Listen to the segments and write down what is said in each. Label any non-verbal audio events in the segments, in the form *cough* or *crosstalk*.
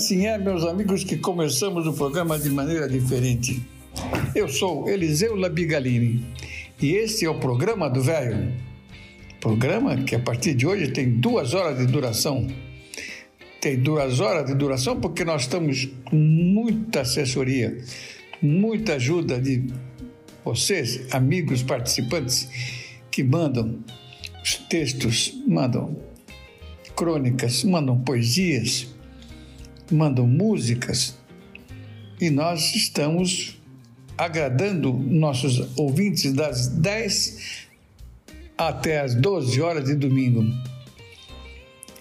Assim é, meus amigos, que começamos o programa de maneira diferente. Eu sou Eliseu Labigalini e este é o programa do Velho. Programa que a partir de hoje tem duas horas de duração. Tem duas horas de duração porque nós estamos com muita assessoria, muita ajuda de vocês, amigos participantes, que mandam os textos, mandam crônicas, mandam poesias, mandam músicas e nós estamos agradando nossos ouvintes das 10 até as 12 horas de domingo.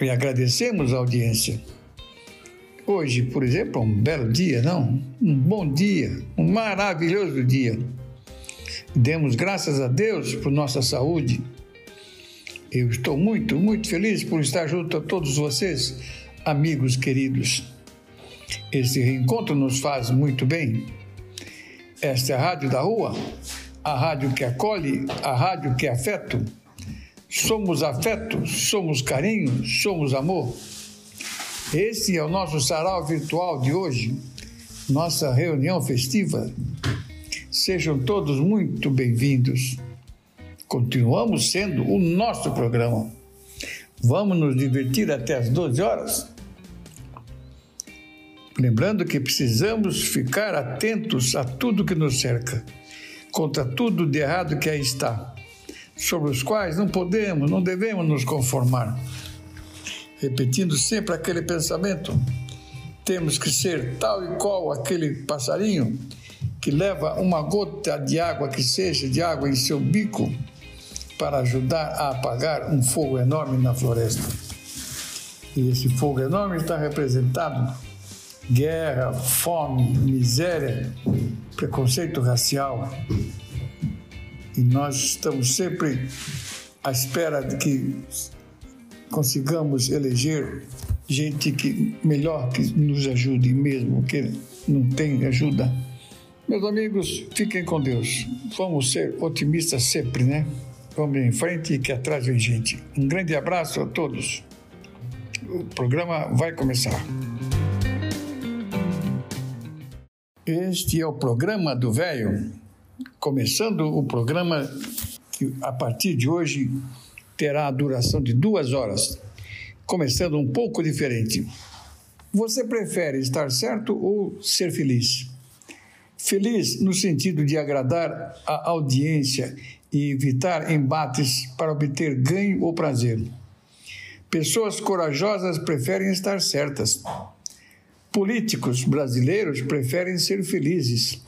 E agradecemos a audiência. Hoje, por exemplo, é um belo dia, não? Um bom dia, um maravilhoso dia. Demos graças a Deus por nossa saúde. Eu estou muito, muito feliz por estar junto a todos vocês, amigos queridos. Esse reencontro nos faz muito bem esta é a Rádio da Rua, a rádio que acolhe, a rádio que é afeto. Somos afeto, somos carinho, somos amor. Esse é o nosso sarau virtual de hoje, nossa reunião festiva. Sejam todos muito bem-vindos. Continuamos sendo o nosso programa. Vamos nos divertir até as 12 horas? Lembrando que precisamos ficar atentos a tudo que nos cerca, contra tudo de errado que aí está, sobre os quais não podemos, não devemos nos conformar. Repetindo sempre aquele pensamento, temos que ser tal e qual aquele passarinho que leva uma gota de água que seja de água em seu bico para ajudar a apagar um fogo enorme na floresta. E esse fogo enorme está representado guerra, fome, miséria, preconceito racial. E nós estamos sempre à espera de que consigamos eleger gente que melhor que nos ajude mesmo que não tem ajuda. Meus amigos, fiquem com Deus. Vamos ser otimistas sempre, né? Vamos em frente e que atrás vem gente. Um grande abraço a todos. O programa vai começar. Este é o programa do Velho, começando o programa que a partir de hoje terá a duração de duas horas, começando um pouco diferente. Você prefere estar certo ou ser feliz? Feliz no sentido de agradar a audiência e evitar embates para obter ganho ou prazer. Pessoas corajosas preferem estar certas políticos brasileiros preferem ser felizes.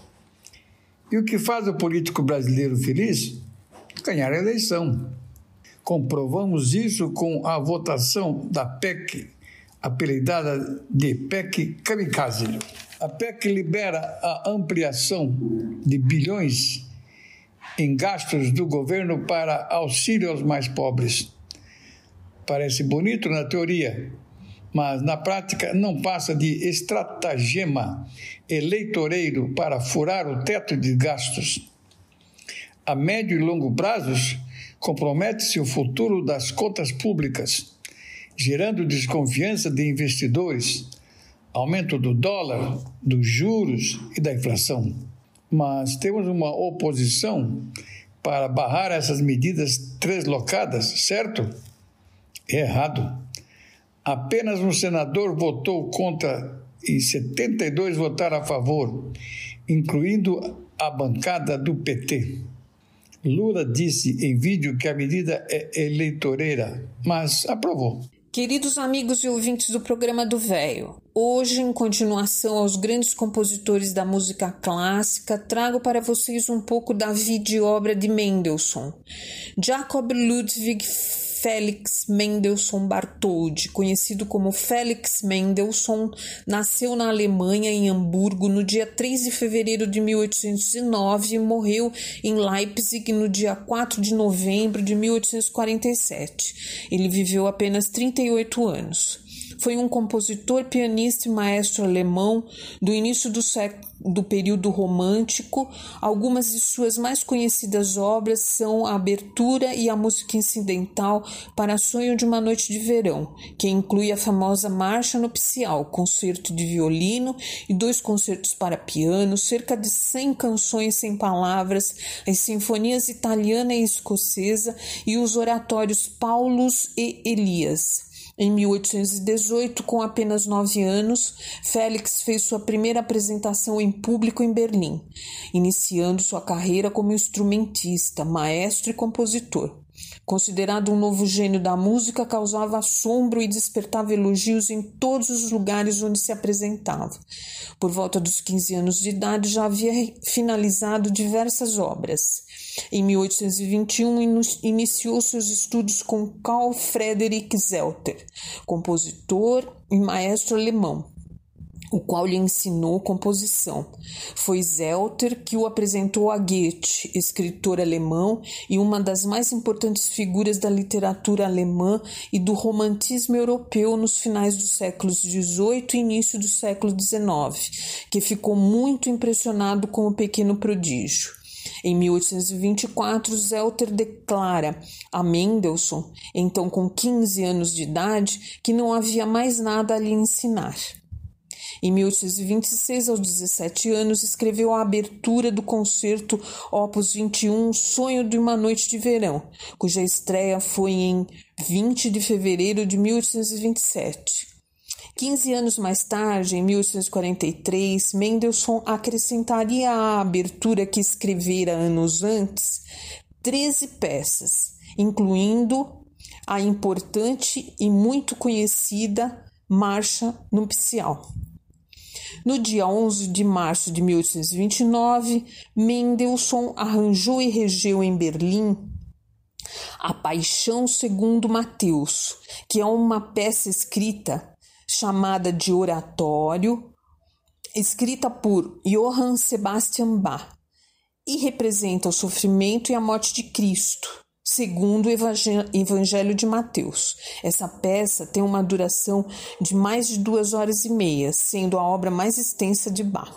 E o que faz o político brasileiro feliz? Ganhar a eleição. Comprovamos isso com a votação da PEC, apelidada de PEC Kamikaze. A PEC libera a ampliação de bilhões em gastos do governo para auxílio aos mais pobres. Parece bonito na teoria, mas na prática não passa de estratagema eleitoreiro para furar o teto de gastos. A médio e longo prazos, compromete-se o futuro das contas públicas, gerando desconfiança de investidores, aumento do dólar, dos juros e da inflação. Mas temos uma oposição para barrar essas medidas translocadas, certo? É errado. Apenas um senador votou contra e 72 votaram a favor, incluindo a bancada do PT. Lula disse em vídeo que a medida é eleitoreira, mas aprovou. Queridos amigos e ouvintes do programa do Véio, hoje, em continuação aos grandes compositores da música clássica, trago para vocês um pouco da vida e obra de Mendelssohn. Jacob Ludwig Felix Mendelssohn Bartholdy, conhecido como Felix Mendelssohn, nasceu na Alemanha, em Hamburgo, no dia 3 de fevereiro de 1809 e morreu em Leipzig no dia 4 de novembro de 1847. Ele viveu apenas 38 anos. Foi um compositor, pianista e maestro alemão do início do, do período romântico. Algumas de suas mais conhecidas obras são a abertura e a música incidental para Sonho de uma Noite de Verão, que inclui a famosa Marcha Nupcial, concerto de violino e dois concertos para piano, cerca de 100 canções sem palavras, as sinfonias italiana e escocesa e os oratórios Paulus e Elias. Em 1818, com apenas nove anos, Félix fez sua primeira apresentação em público em Berlim, iniciando sua carreira como instrumentista, maestro e compositor. Considerado um novo gênio da música, causava assombro e despertava elogios em todos os lugares onde se apresentava. Por volta dos 15 anos de idade, já havia finalizado diversas obras. Em 1821, iniciou seus estudos com Carl Friedrich Zelter, compositor e maestro alemão, o qual lhe ensinou composição. Foi Zelter que o apresentou a Goethe, escritor alemão e uma das mais importantes figuras da literatura alemã e do romantismo europeu nos finais dos séculos XVIII e início do século XIX, que ficou muito impressionado com o pequeno prodígio. Em 1824, Zelter declara a Mendelssohn, então com 15 anos de idade, que não havia mais nada a lhe ensinar. Em 1826, aos 17 anos, escreveu a abertura do concerto Opus 21, Sonho de uma Noite de Verão, cuja estreia foi em 20 de fevereiro de 1827. 15 anos mais tarde, em 1843, Mendelssohn acrescentaria à abertura que escrevera anos antes 13 peças, incluindo a importante e muito conhecida Marcha Nupcial. No dia 11 de março de 1829, Mendelssohn arranjou e regeu em Berlim A Paixão segundo Mateus, que é uma peça escrita chamada de oratório, escrita por Johann Sebastian Bach, e representa o sofrimento e a morte de Cristo segundo o Evangelho de Mateus. Essa peça tem uma duração de mais de duas horas e meia, sendo a obra mais extensa de Bach.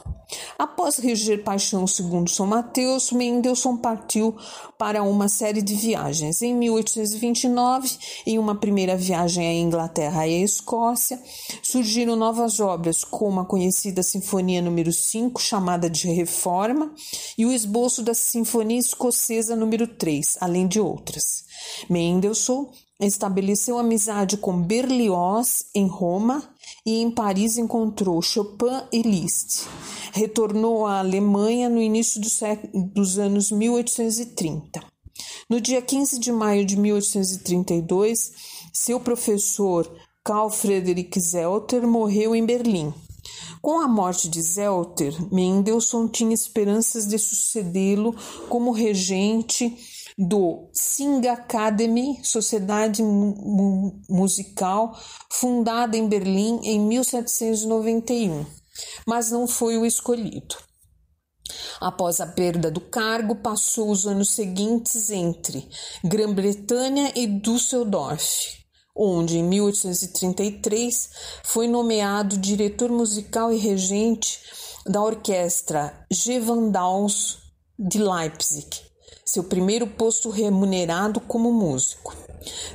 Após reger Paixão segundo São Mateus, Mendelssohn partiu para uma série de viagens. Em 1829, em uma primeira viagem à Inglaterra e à Escócia, surgiram novas obras, como a conhecida Sinfonia número 5, chamada de Reforma, e o esboço da Sinfonia Escocesa número 3, além de outras. Mendelssohn estabeleceu amizade com Berlioz em Roma e em Paris encontrou Chopin e Liszt. Retornou à Alemanha no início do século, dos anos 1830. No dia 15 de maio de 1832, seu professor Carl Friedrich Zelter morreu em Berlim. Com a morte de Zelter, Mendelssohn tinha esperanças de sucedê-lo como regente do Sing Academy, sociedade mu musical fundada em Berlim em 1791, mas não foi o escolhido. Após a perda do cargo, passou os anos seguintes entre Grã-Bretanha e Düsseldorf, onde em 1833 foi nomeado diretor musical e regente da orquestra Gewandhaus de Leipzig seu primeiro posto remunerado como músico.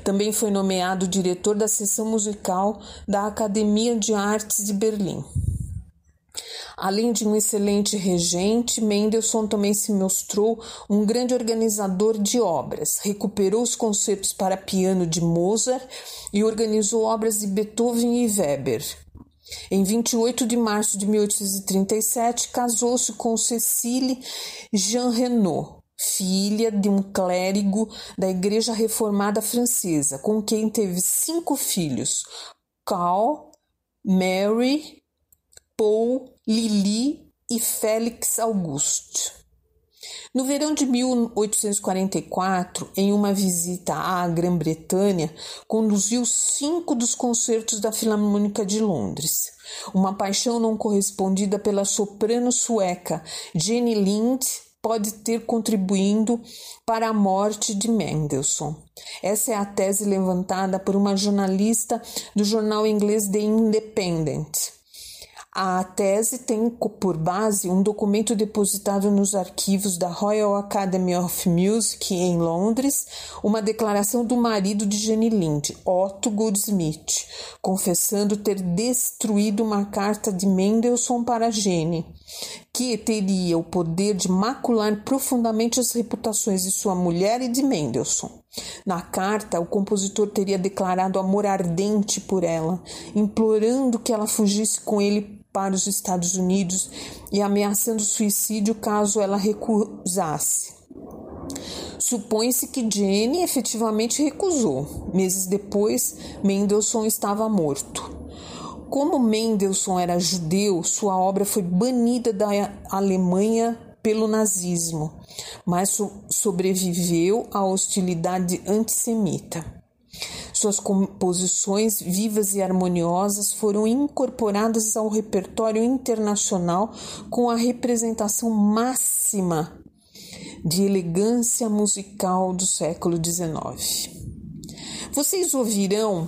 Também foi nomeado diretor da seção musical da Academia de Artes de Berlim. Além de um excelente regente, Mendelssohn também se mostrou um grande organizador de obras. Recuperou os concertos para piano de Mozart e organizou obras de Beethoven e Weber. Em 28 de março de 1837, casou-se com Cecile Jean Renaud, filha de um clérigo da Igreja Reformada Francesa, com quem teve cinco filhos: Carl, Mary, Paul, Lili e Félix Auguste. No verão de 1844, em uma visita à Grã-Bretanha, conduziu cinco dos concertos da Filarmônica de Londres. Uma paixão não correspondida pela soprano sueca Jenny Lind pode ter contribuído para a morte de Mendelssohn. Essa é a tese levantada por uma jornalista do jornal inglês The Independent. A tese tem por base um documento depositado nos arquivos da Royal Academy of Music em Londres, uma declaração do marido de Jenny Lind, Otto Goldsmith, confessando ter destruído uma carta de Mendelssohn para Jenny, que teria o poder de macular profundamente as reputações de sua mulher e de Mendelssohn. Na carta, o compositor teria declarado amor ardente por ela, implorando que ela fugisse com ele para os Estados Unidos e ameaçando suicídio caso ela recusasse. Supõe-se que Jenny efetivamente recusou. Meses depois, Mendelssohn estava morto. Como Mendelssohn era judeu, sua obra foi banida da Alemanha pelo nazismo, mas sobreviveu à hostilidade antissemita. Suas composições vivas e harmoniosas foram incorporadas ao repertório internacional com a representação máxima de elegância musical do século XIX. Vocês ouvirão,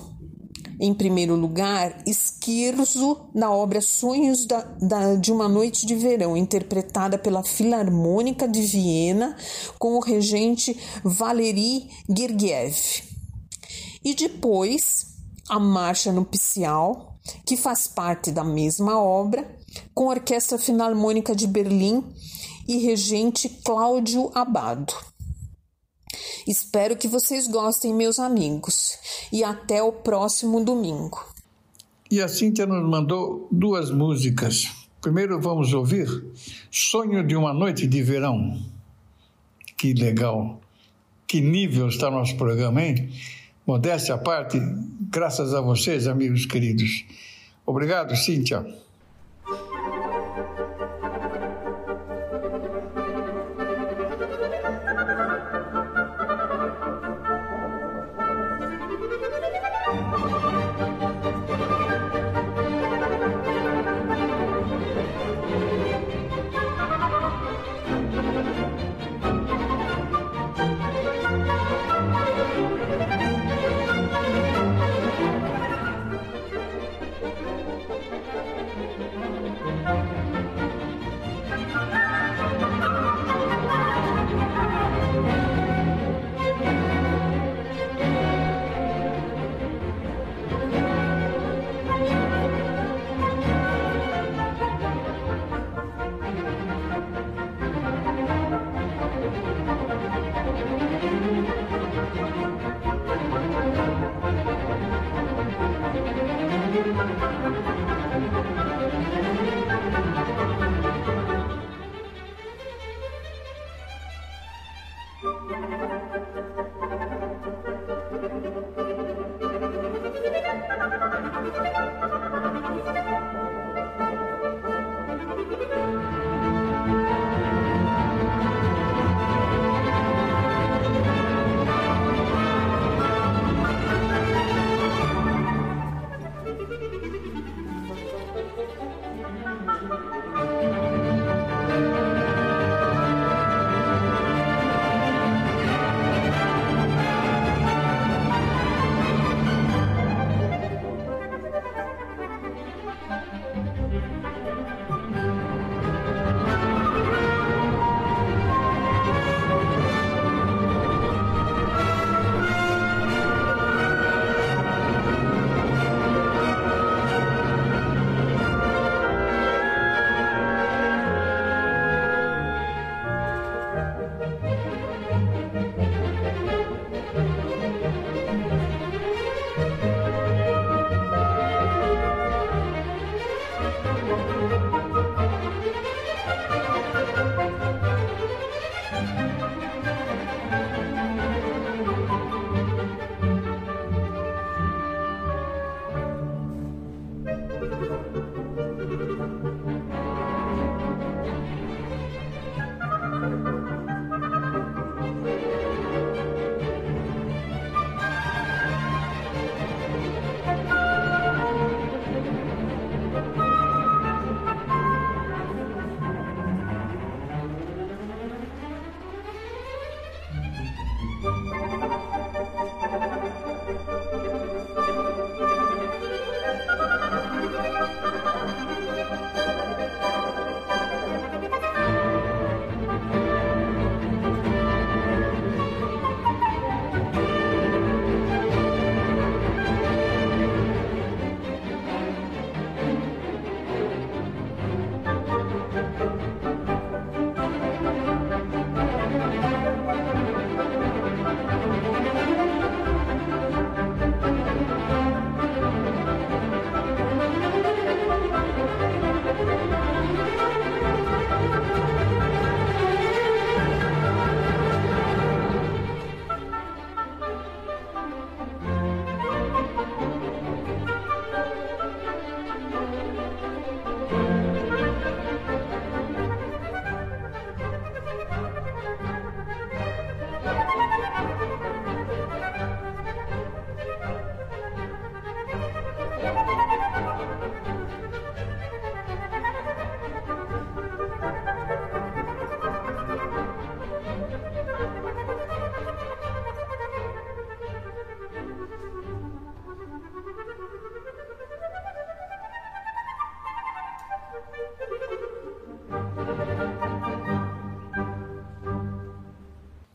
em primeiro lugar, Esquerzo na obra Sonhos da, da, de uma Noite de Verão, interpretada pela Filarmônica de Viena com o regente Valery Gergiev. E depois a Marcha Nupcial, que faz parte da mesma obra, com a Orquestra Filarmônica de Berlim e regente Cláudio Abado. Espero que vocês gostem, meus amigos, e até o próximo domingo. E a Cíntia nos mandou duas músicas. Primeiro vamos ouvir Sonho de uma Noite de Verão. Que legal! Que nível está nosso programa, hein? Modéstia à parte, graças a vocês, amigos queridos. Obrigado, Cíntia.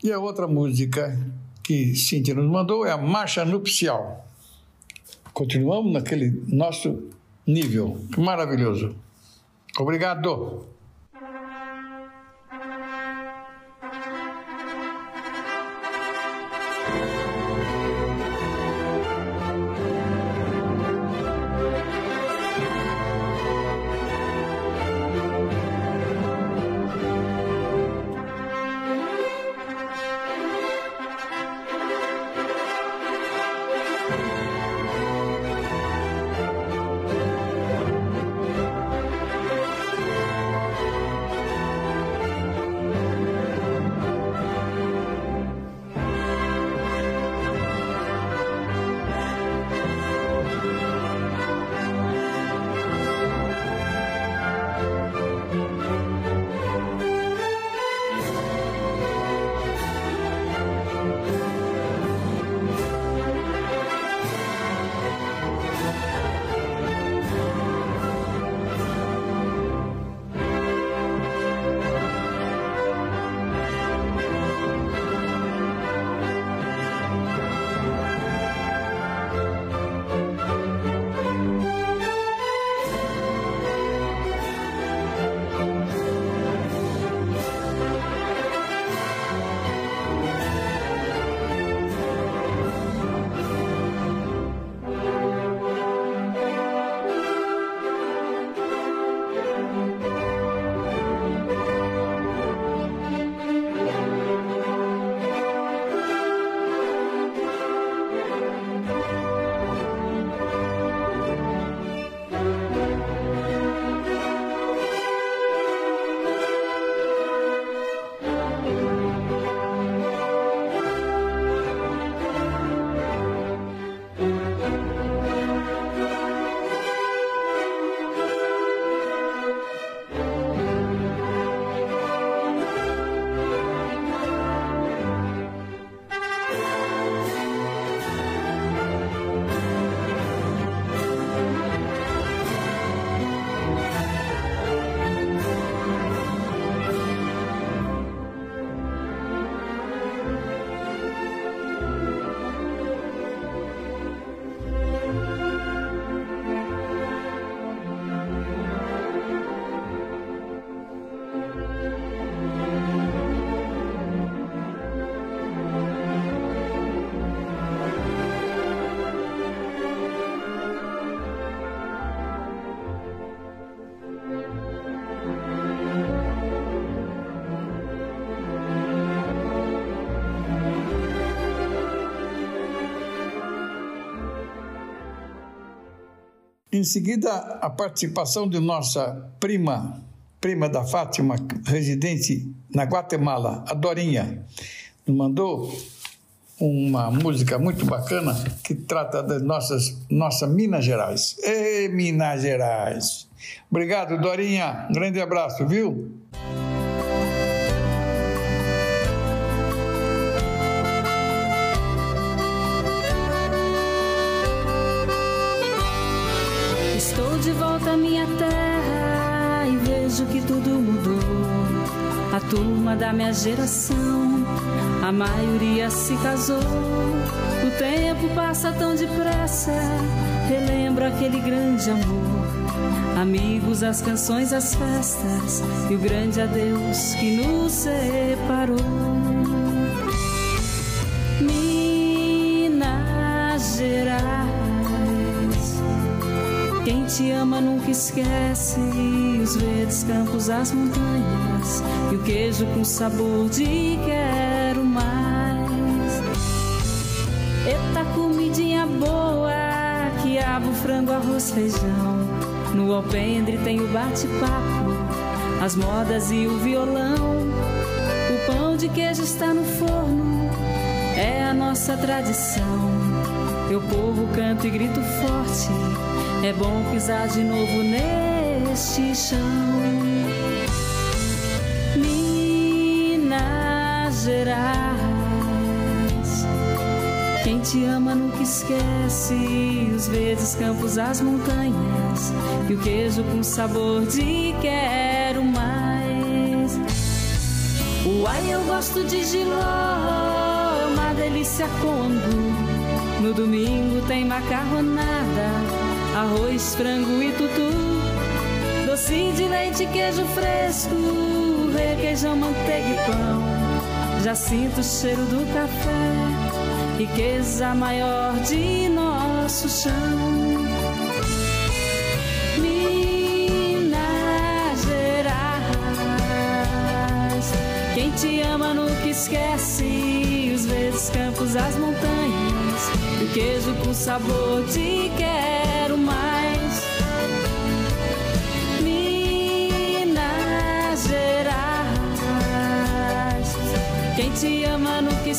E a outra música que Cintia nos mandou é a Marcha Nupcial. Continuamos naquele nosso nível. Maravilhoso. Obrigado. Em seguida, a participação de nossa prima, prima da Fátima, residente na Guatemala, a Dorinha, mandou uma música muito bacana que trata das nossas nossa Minas Gerais. Ei, Minas Gerais! Obrigado, Dorinha. Um grande abraço, viu? Tudo mudou. A turma da minha geração, a maioria se casou. O tempo passa tão depressa, relembro aquele grande amor. Amigos, as canções, as festas e o grande adeus que nos separou. Minas Gerais quem te ama nunca esquece os verdes campos, as montanhas e o queijo com sabor de quero mais. Eita comidinha boa, quiabo, frango, arroz, feijão. No alpendre tem o bate-papo, as modas e o violão. O pão de queijo está no forno, é a nossa tradição. Eu corro, canto e grito forte é bom pisar de novo neste chão. Minas Gerais, quem te ama nunca esquece os verdes campos, as montanhas e o queijo com sabor de quero mais. Uai, eu gosto de giló, é uma delícia com angu. No domingo tem macarronada, arroz, frango e tutu. Doce de leite, queijo fresco, requeijão, manteiga e pão. Já sinto o cheiro do café, riqueza maior de nosso chão. te ama nunca esquece os verdes campos, as montanhas, o queijo com sabor de quero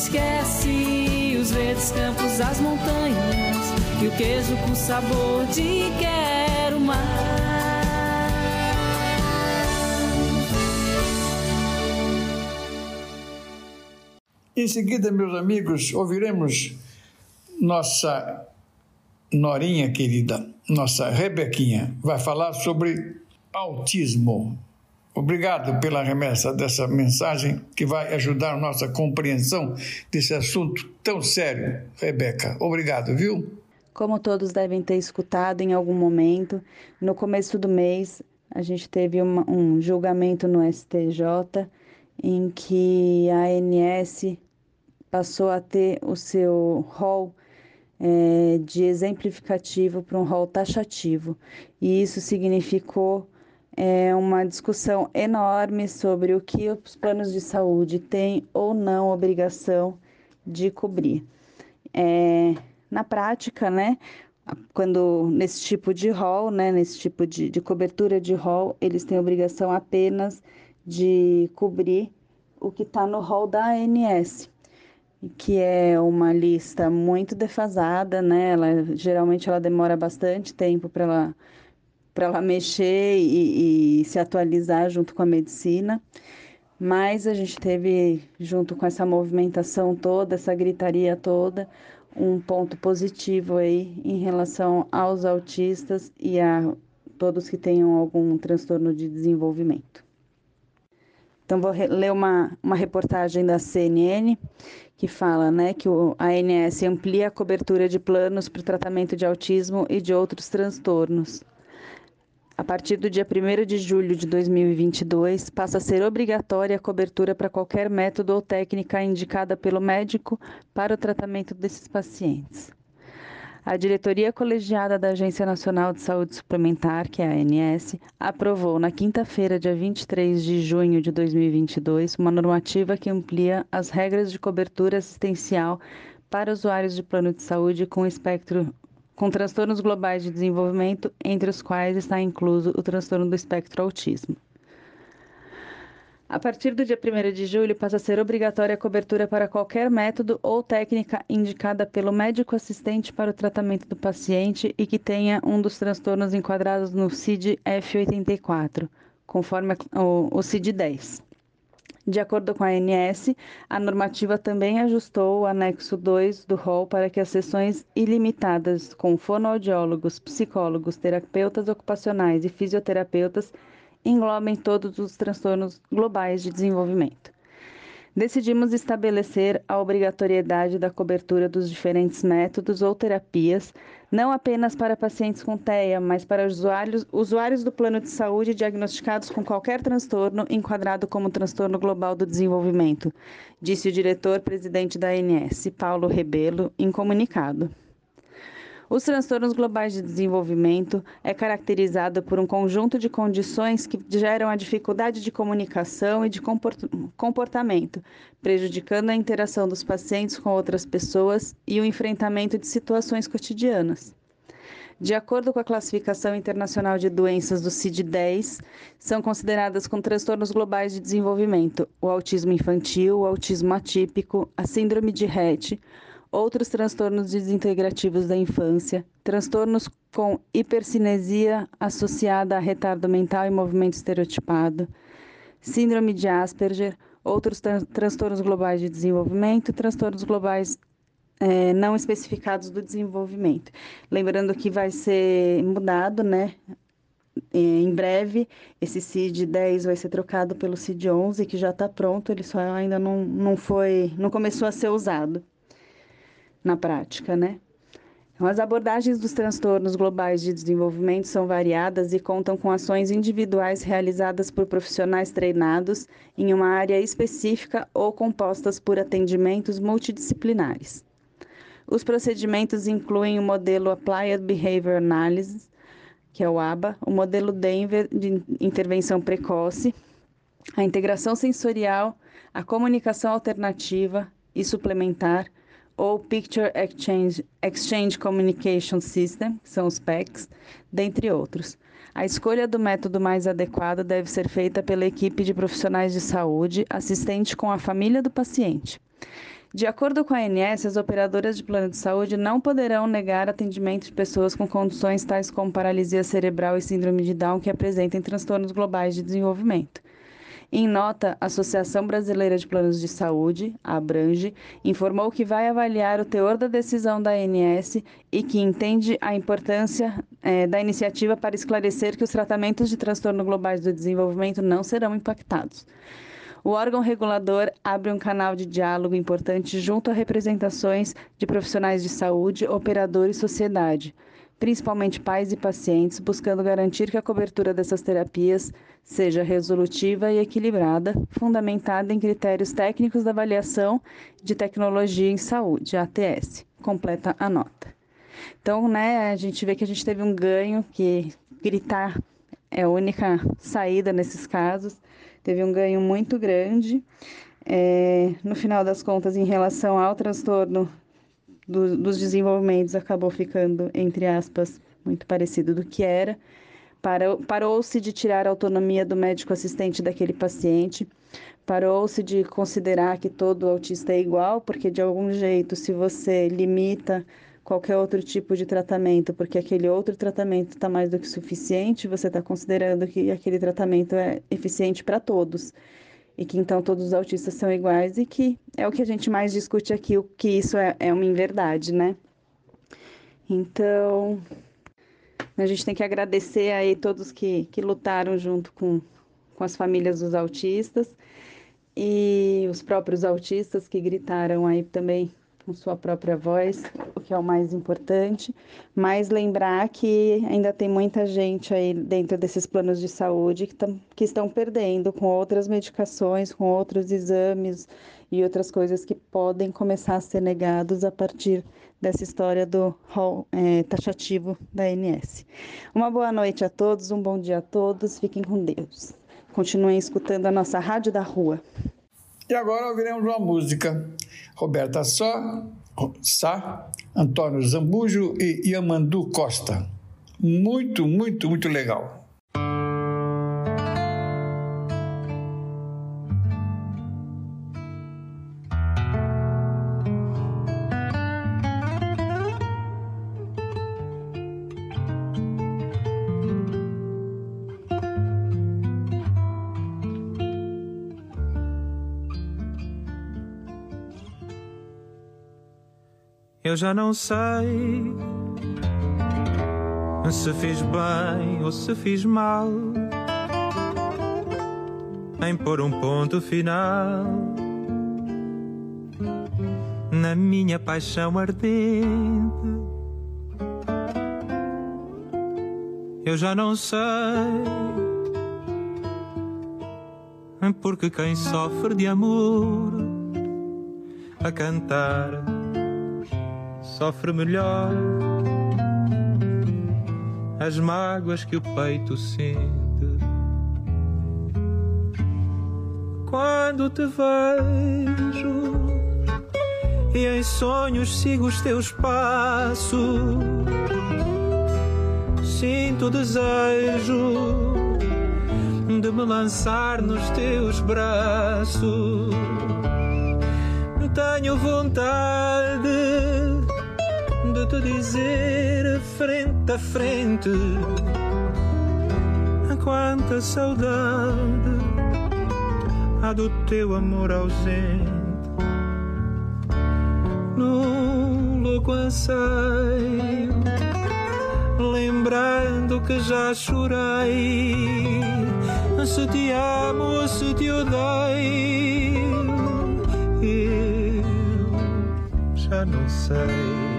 esquece os verdes campos, as montanhas, e o queijo com sabor de quero mais. Em seguida, meus amigos, ouviremos nossa Norinha querida, nossa Rebequinha, vai falar sobre autismo. Obrigado pela remessa dessa mensagem que vai ajudar nossa compreensão desse assunto tão sério, Rebeca. Obrigado, viu? Como todos devem ter escutado em algum momento, no começo do mês a gente teve uma, um julgamento no STJ em que a ANS passou a ter o seu rol é, de exemplificativo para um rol taxativo. E isso significou é, uma discussão enorme sobre o que os planos de saúde têm ou não obrigação de cobrir. É, na prática, né, quando nesse tipo de rol, né, nesse tipo de, de cobertura de rol, eles têm obrigação apenas de cobrir o que está no rol da ANS que é uma lista muito defasada, né? Ela, geralmente ela demora bastante tempo para ela, para ela mexer e, e se atualizar junto com a medicina. Mas a gente teve, junto com essa movimentação toda, essa gritaria toda, um ponto positivo aí em relação aos autistas e a todos que tenham algum transtorno de desenvolvimento. Então, vou ler uma, uma reportagem da CNN que fala né, que o ANS amplia a cobertura de planos para o tratamento de autismo e de outros transtornos. A partir do dia 1 de julho de 2022, passa a ser obrigatória a cobertura para qualquer método ou técnica indicada pelo médico para o tratamento desses pacientes. A diretoria colegiada da Agência Nacional de Saúde Suplementar, que é a ANS, aprovou na quinta-feira, dia 23 de junho de 2022, uma normativa que amplia as regras de cobertura assistencial para usuários de plano de saúde com espectro com transtornos globais de desenvolvimento, entre os quais está incluso o transtorno do espectro autismo. A partir do dia 1 de julho, passa a ser obrigatória a cobertura para qualquer método ou técnica indicada pelo médico assistente para o tratamento do paciente e que tenha um dos transtornos enquadrados no CID F84, conforme o CID-10. De acordo com a ANS, a normativa também ajustou o anexo 2 do rol para que as sessões ilimitadas com fonoaudiólogos, psicólogos, terapeutas ocupacionais e fisioterapeutas englobem todos os transtornos globais de desenvolvimento. Decidimos estabelecer a obrigatoriedade da cobertura dos diferentes métodos ou terapias, não apenas para pacientes com TEA, mas para usuários, usuários do plano de saúde diagnosticados com qualquer transtorno enquadrado como transtorno global do desenvolvimento, disse o diretor-presidente da ANS, Paulo Rebelo, em comunicado. Os transtornos globais de desenvolvimento é caracterizado por um conjunto de condições que geram a dificuldade de comunicação e de comportamento, prejudicando a interação dos pacientes com outras pessoas e o enfrentamento de situações cotidianas. De acordo com a classificação internacional de doenças do CID-10, são consideradas como transtornos globais de desenvolvimento o autismo infantil, o autismo atípico, a síndrome de Rett, outros transtornos desintegrativos da infância, transtornos com hipercinesia associada a retardo mental e movimento estereotipado, síndrome de Asperger, outros tran transtornos globais de desenvolvimento, transtornos globais é, não especificados do desenvolvimento. Lembrando que vai ser mudado, né? em breve. Esse CID 10 vai ser trocado pelo CID 11, que já está pronto, ele só ainda não, não foi, não começou a ser usado na prática, né? Então, as abordagens dos transtornos globais de desenvolvimento são variadas e contam com ações individuais realizadas por profissionais treinados em uma área específica ou compostas por atendimentos multidisciplinares. Os procedimentos incluem o modelo Applied Behavior Analysis, que é o ABA, o modelo Denver de intervenção precoce, a integração sensorial, a comunicação alternativa e suplementar, ou Picture Exchange, Exchange Communication System, que são os PECs, dentre outros. A escolha do método mais adequado deve ser feita pela equipe de profissionais de saúde, assistente com a família do paciente. De acordo com a ANS, as operadoras de plano de saúde não poderão negar atendimento de pessoas com condições tais como paralisia cerebral e síndrome de Down que apresentem transtornos globais de desenvolvimento. Em nota, a Associação Brasileira de Planos de Saúde, a Abrange, informou que vai avaliar o teor da decisão da ANS e que entende a importância é, da iniciativa para esclarecer que os tratamentos de transtorno globais do desenvolvimento não serão impactados. O órgão regulador abre um canal de diálogo importante junto a representações de profissionais de saúde, operadores e sociedade principalmente pais e pacientes, buscando garantir que a cobertura dessas terapias seja resolutiva e equilibrada, fundamentada em critérios técnicos da avaliação de tecnologia em saúde, ATS. Completa a nota. Então, né, a gente vê que a gente teve um ganho, que gritar é a única saída nesses casos, teve um ganho muito grande. É, no final das contas, em relação ao transtorno do, dos desenvolvimentos acabou ficando, entre aspas, muito parecido do que era. Parou-se de tirar a autonomia do médico assistente daquele paciente, parou-se de considerar que todo autista é igual, porque de algum jeito, se você limita qualquer outro tipo de tratamento, porque aquele outro tratamento está mais do que suficiente, você está considerando que aquele tratamento é eficiente para todos e que então todos os autistas são iguais e que é o que a gente mais discute aqui, o que isso é, é uma inverdade, né? Então, a gente tem que agradecer aí todos que, que lutaram junto com, com as famílias dos autistas e os próprios autistas que gritaram aí também com sua própria voz, o que é o mais importante, mas lembrar que ainda tem muita gente aí dentro desses planos de saúde que, que estão perdendo com outras medicações, com outros exames e outras coisas que podem começar a ser negados a partir dessa história do rol é, taxativo da ANS. Uma boa noite a todos, um bom dia a todos, fiquem com Deus. Continuem escutando a nossa Rádio da Rua. E agora ouviremos uma música. Roberta Só, Sá, Antônio Zambujo e Yamandu Costa. Muito, muito, muito legal. Eu já não sei se fiz bem ou se fiz mal em pôr um ponto final na minha paixão ardente. Eu já não sei porque quem sofre de amor a cantar sofre melhor as mágoas que o peito sente. Quando te vejo e em sonhos sigo os teus passos, sinto o desejo de me lançar nos teus braços. Tenho vontade de te dizer frente a frente quanta saudade há do teu amor ausente. No louco anseio lembrando que já chorei. Se te amo se te odeio eu já não sei.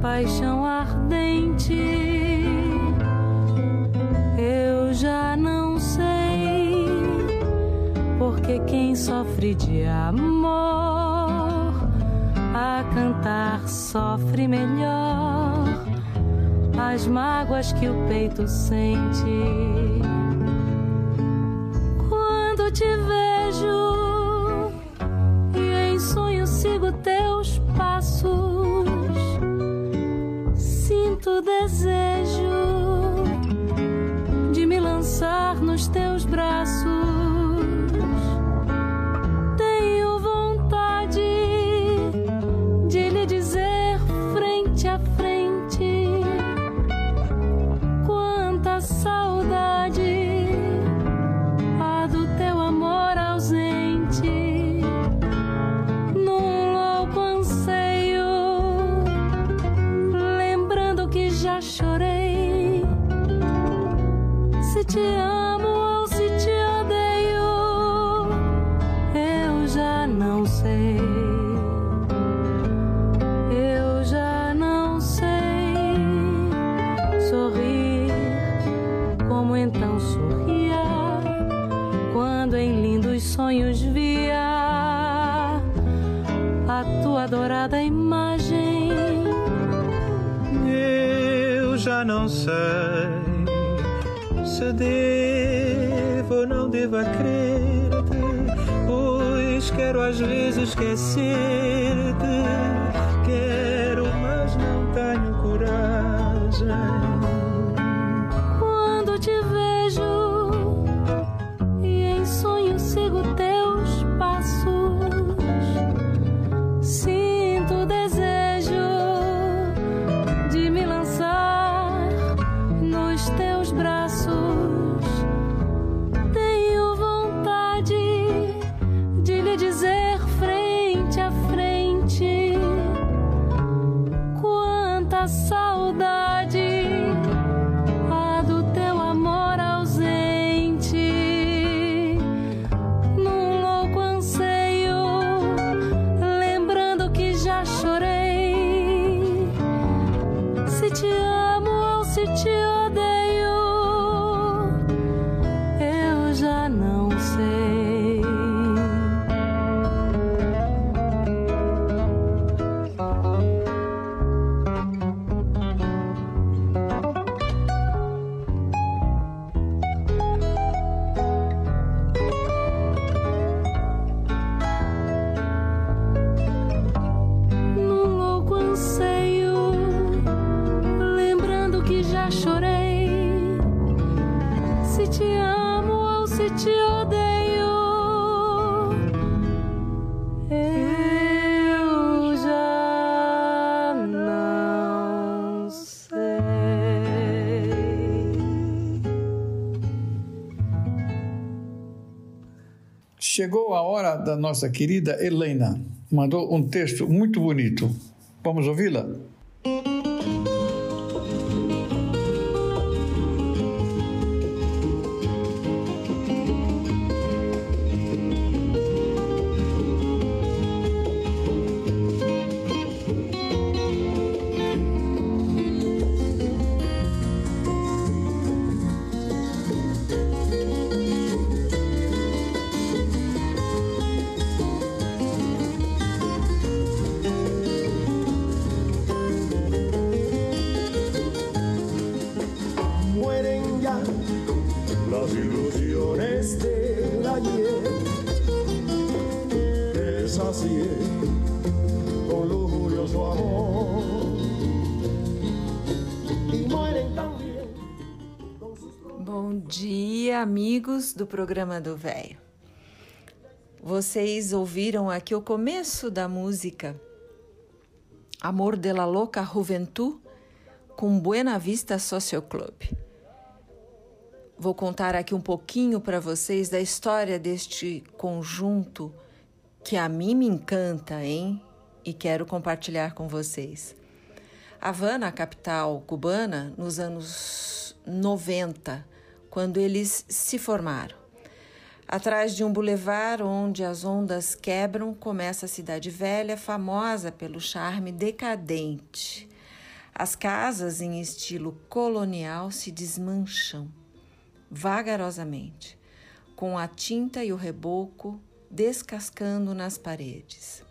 paixão ardente. Eu já não sei, porque quem sofre de amor a cantar sofre melhor as mágoas que o peito sente. Chegou a hora da nossa querida Helena. Mandou um texto muito bonito. Vamos ouvi-la? Do programa do Véio. Vocês ouviram aqui o começo da música Amor de la Louca Juventud com Buena Vista Social Club. Vou contar aqui um pouquinho para vocês da história deste conjunto que a mim me encanta, hein? E quero compartilhar com vocês. Havana, capital cubana, nos anos 90, quando eles se formaram. Atrás de um bulevar onde as ondas quebram, começa a cidade velha, famosa pelo charme decadente. As casas em estilo colonial se desmancham vagarosamente, com a tinta e o reboco descascando nas paredes.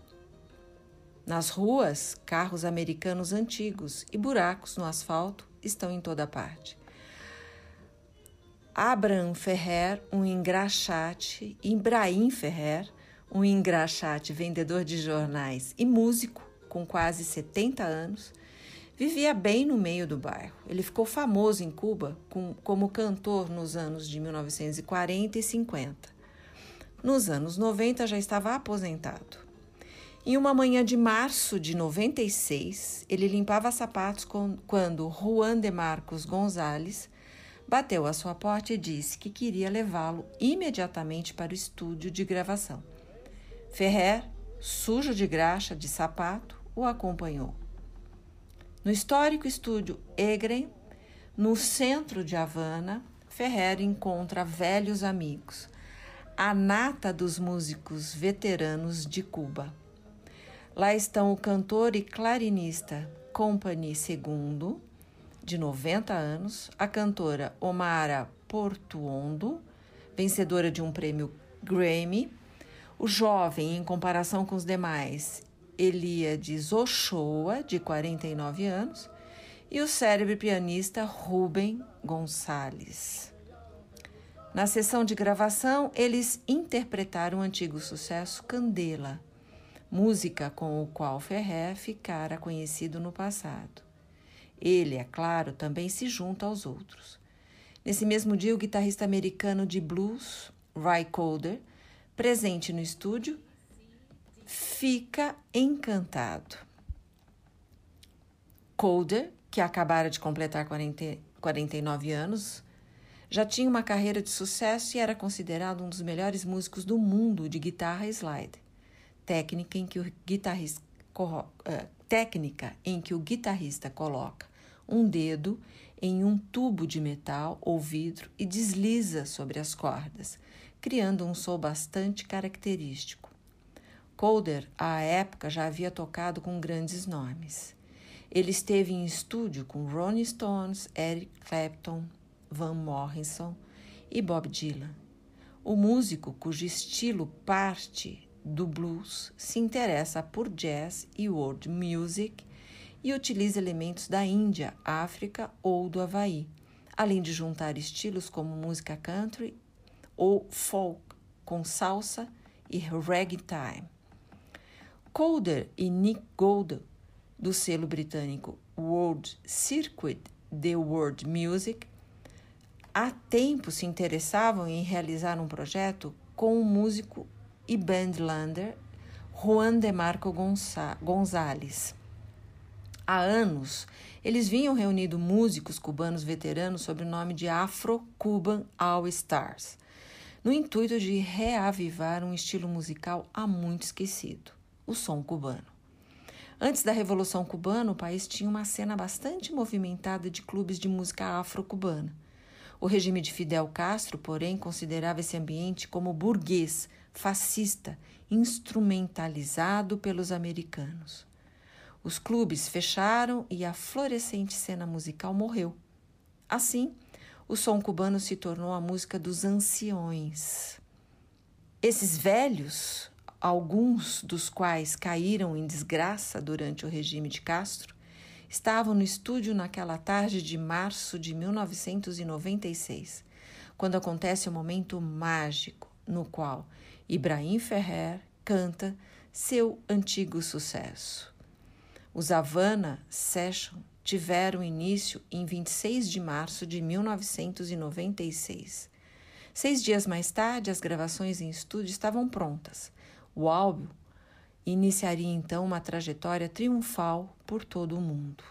Nas ruas, carros americanos antigos e buracos no asfalto estão em toda parte. Abraham Ferrer, um engraxate, Ibrahim Ferrer, um engraxate vendedor de jornais e músico com quase 70 anos, vivia bem no meio do bairro. Ele ficou famoso em Cuba com, como cantor nos anos de 1940 e 50. Nos anos 90 já estava aposentado. Em uma manhã de março de 96, ele limpava sapatos com, quando Juan de Marcos Gonzalez bateu à sua porta e disse que queria levá-lo imediatamente para o estúdio de gravação. Ferrer, sujo de graxa de sapato, o acompanhou. No histórico estúdio Egren, no centro de Havana, Ferrer encontra velhos amigos, a nata dos músicos veteranos de Cuba. Lá estão o cantor e clarinista Company II, de 90 anos, a cantora Omara Portuondo, vencedora de um prêmio Grammy, o jovem, em comparação com os demais, Eliades Ochoa, de 49 anos, e o célebre pianista Rubem Gonçalves. Na sessão de gravação, eles interpretaram o antigo sucesso Candela, música com o qual Ferrer ficara conhecido no passado. Ele, é claro, também se junta aos outros. Nesse mesmo dia, o guitarrista americano de blues, Ry Calder, presente no estúdio, fica encantado. Calder, que acabara de completar 40, 49 anos, já tinha uma carreira de sucesso e era considerado um dos melhores músicos do mundo de guitarra slide, técnica em que o guitarrista, uh, técnica em que o guitarrista coloca um dedo em um tubo de metal ou vidro e desliza sobre as cordas, criando um som bastante característico. Calder, à época, já havia tocado com grandes nomes. Ele esteve em estúdio com Rolling Stones, Eric Clapton, Van Morrison e Bob Dylan. O músico, cujo estilo parte do blues, se interessa por jazz e world music e utiliza elementos da Índia, África ou do Havaí, além de juntar estilos como música country ou folk com salsa e ragtime. Calder e Nick Gold, do selo britânico World Circuit The World Music, há tempo se interessavam em realizar um projeto com o músico e bandlander Juan de Marco Gonzalez. Há anos, eles vinham reunindo músicos cubanos veteranos sob o nome de Afro-Cuban All Stars, no intuito de reavivar um estilo musical há muito esquecido o som cubano. Antes da Revolução Cubana, o país tinha uma cena bastante movimentada de clubes de música afro-cubana. O regime de Fidel Castro, porém, considerava esse ambiente como burguês, fascista, instrumentalizado pelos americanos. Os clubes fecharam e a florescente cena musical morreu. Assim, o som cubano se tornou a música dos anciões. Esses velhos alguns dos quais caíram em desgraça durante o regime de Castro, estavam no estúdio naquela tarde de março de 1996, quando acontece o um momento mágico no qual Ibrahim Ferrer canta seu antigo sucesso. Os Havana Session tiveram início em 26 de março de 1996. Seis dias mais tarde, as gravações em estúdio estavam prontas. O álbum iniciaria então uma trajetória triunfal por todo o mundo.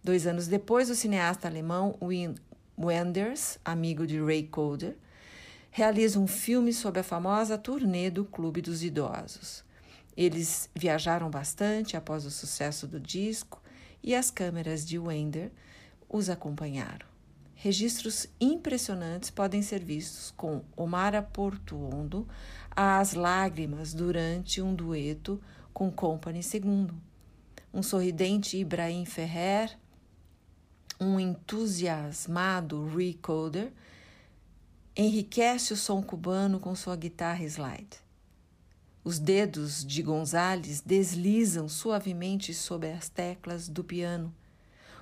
Dois anos depois, o cineasta alemão Wim Wenders, amigo de Ray Coder, realiza um filme sobre a famosa turnê do Clube dos Idosos. Eles viajaram bastante após o sucesso do disco e as câmeras de Wender os acompanharam. Registros impressionantes podem ser vistos com Omar Portuondo às lágrimas durante um dueto com Company II. Um sorridente Ibrahim Ferrer, um entusiasmado Recoder, enriquece o som cubano com sua guitarra slide. Os dedos de Gonzales deslizam suavemente sobre as teclas do piano.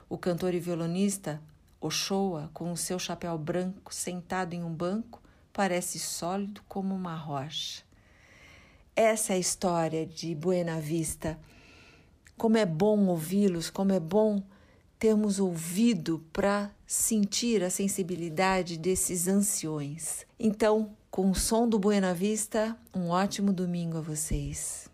O cantor e violonista Ochoa, com o seu chapéu branco sentado em um banco, parece sólido como uma rocha. Essa é a história de Buena Vista. Como é bom ouvi-los, como é bom termos ouvido para sentir a sensibilidade desses anciões. Então, com o som do Buena Vista, um ótimo domingo a vocês.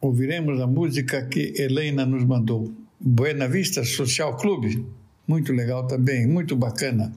Ouviremos a música que Helena nos mandou. Buena Vista Social Clube. Muito legal também, muito bacana.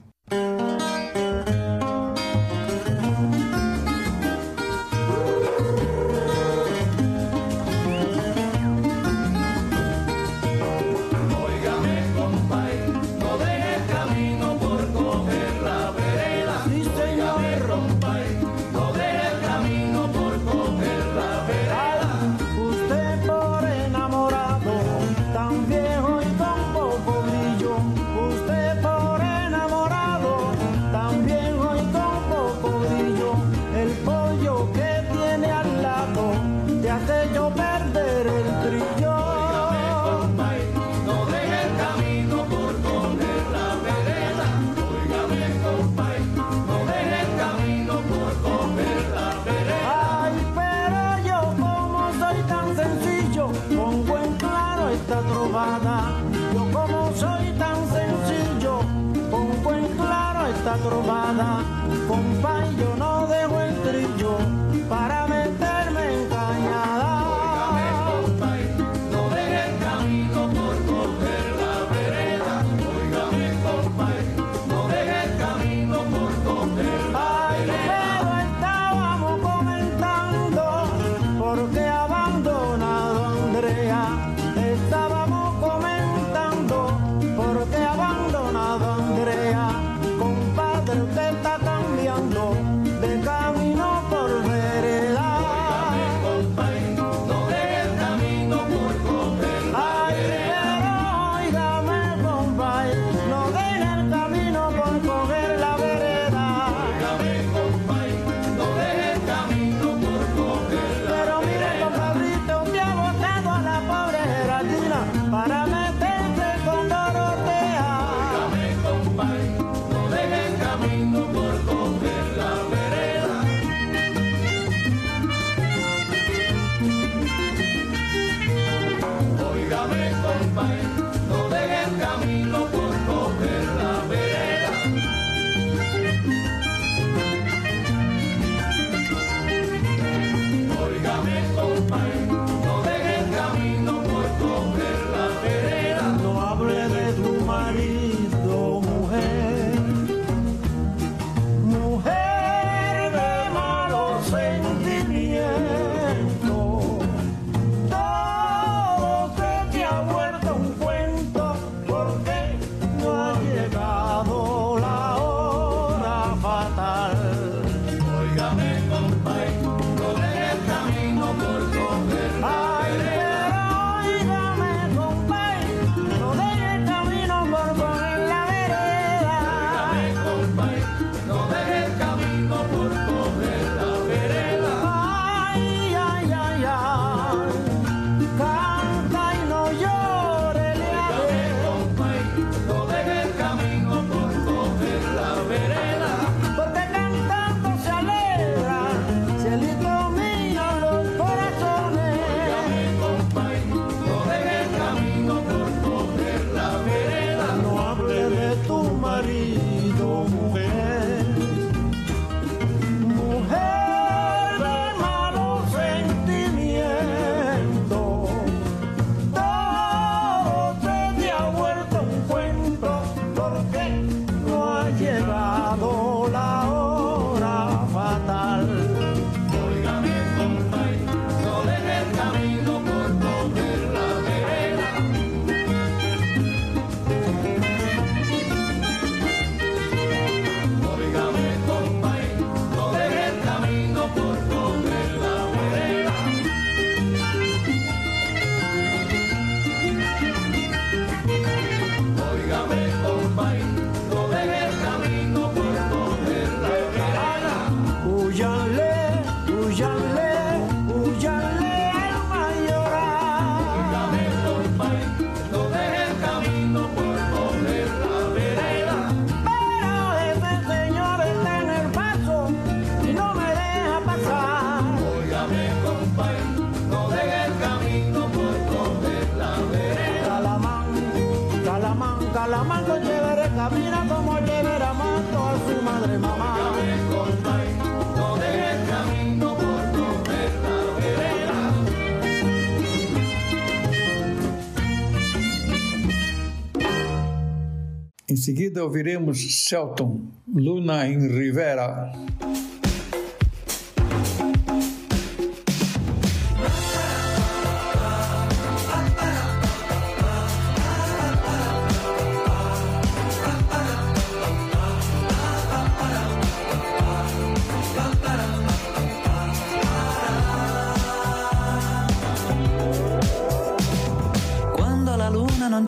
Seguida ouviremos Celton, Luna em Rivera.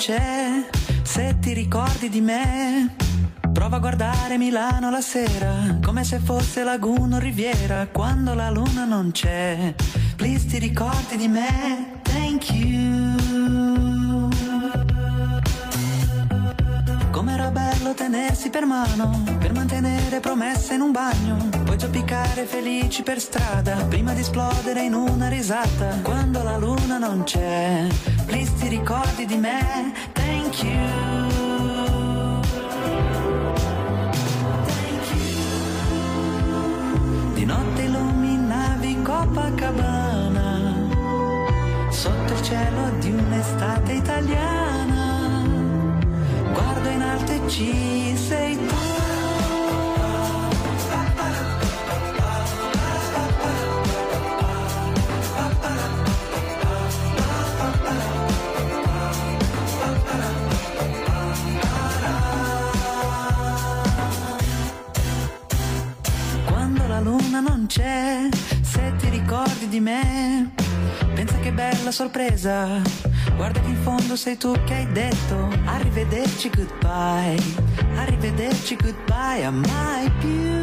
C'è, ricordi di me, prova a guardare Milano la sera, come se fosse laguna o riviera. Quando la luna non c'è, please ti ricordi di me, thank you. Com'era bello tenersi per mano, per mantenere promesse in un bagno, poi zoppicare felici per strada, prima di esplodere in una risata. Quando la luna non c'è, please ti ricordi di me, thank you. Copacabana, sotto il cielo di un'estate italiana. Guardo in alto e ci sei tu. Quando la luna non c'è, ricordi di me, pensa che bella sorpresa. Guarda che in fondo sei tu che hai detto arrivederci goodbye, arrivederci goodbye a mai più.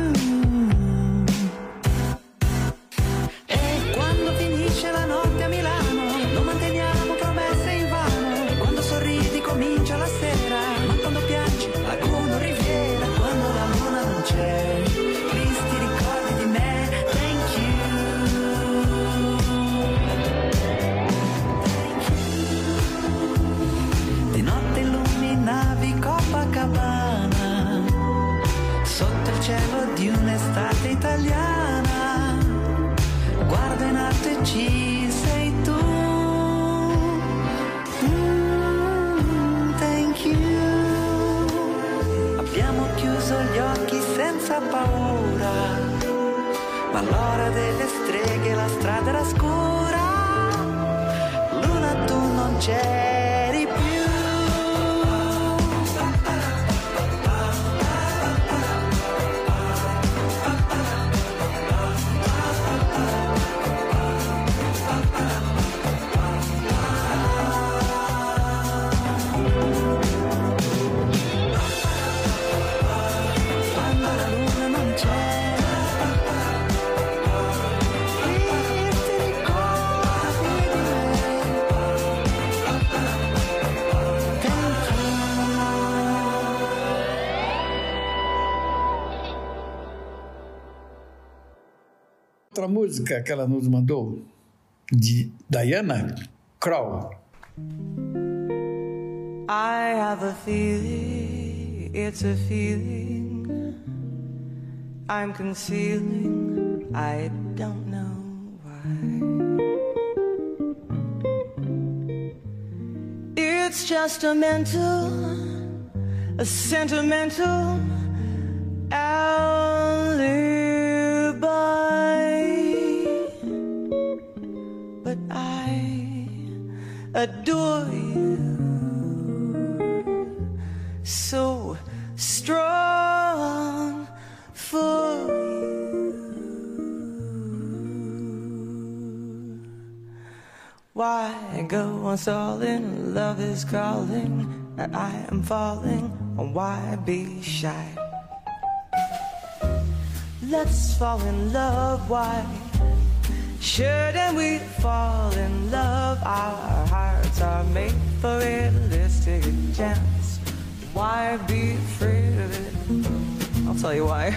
Outra música que ela nos mandou, de Diana Kroll. I have a feeling, it's a feeling I'm concealing, I don't know why. It's just a mental, a sentimental alibi. Adore you so strong for you. Why go on stalling? Love is calling, and I am falling. Why be shy? Let's fall in love. Why shouldn't we fall in love? Our hearts are made for a chance. Why be afraid of it? I'll tell you why. *laughs*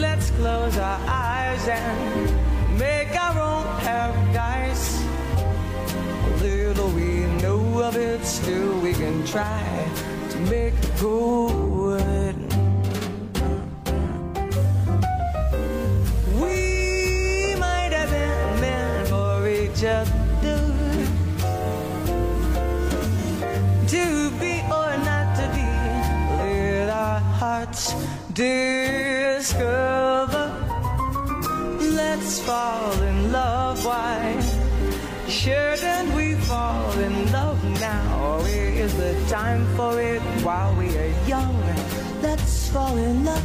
Let's close our eyes and make our own paradise. Little we know of it, still we can try to make it good. To be or not to be. Let our hearts discover. Let's fall in love. Why shouldn't we fall in love now? Is the time for it while we are young? Let's fall in love.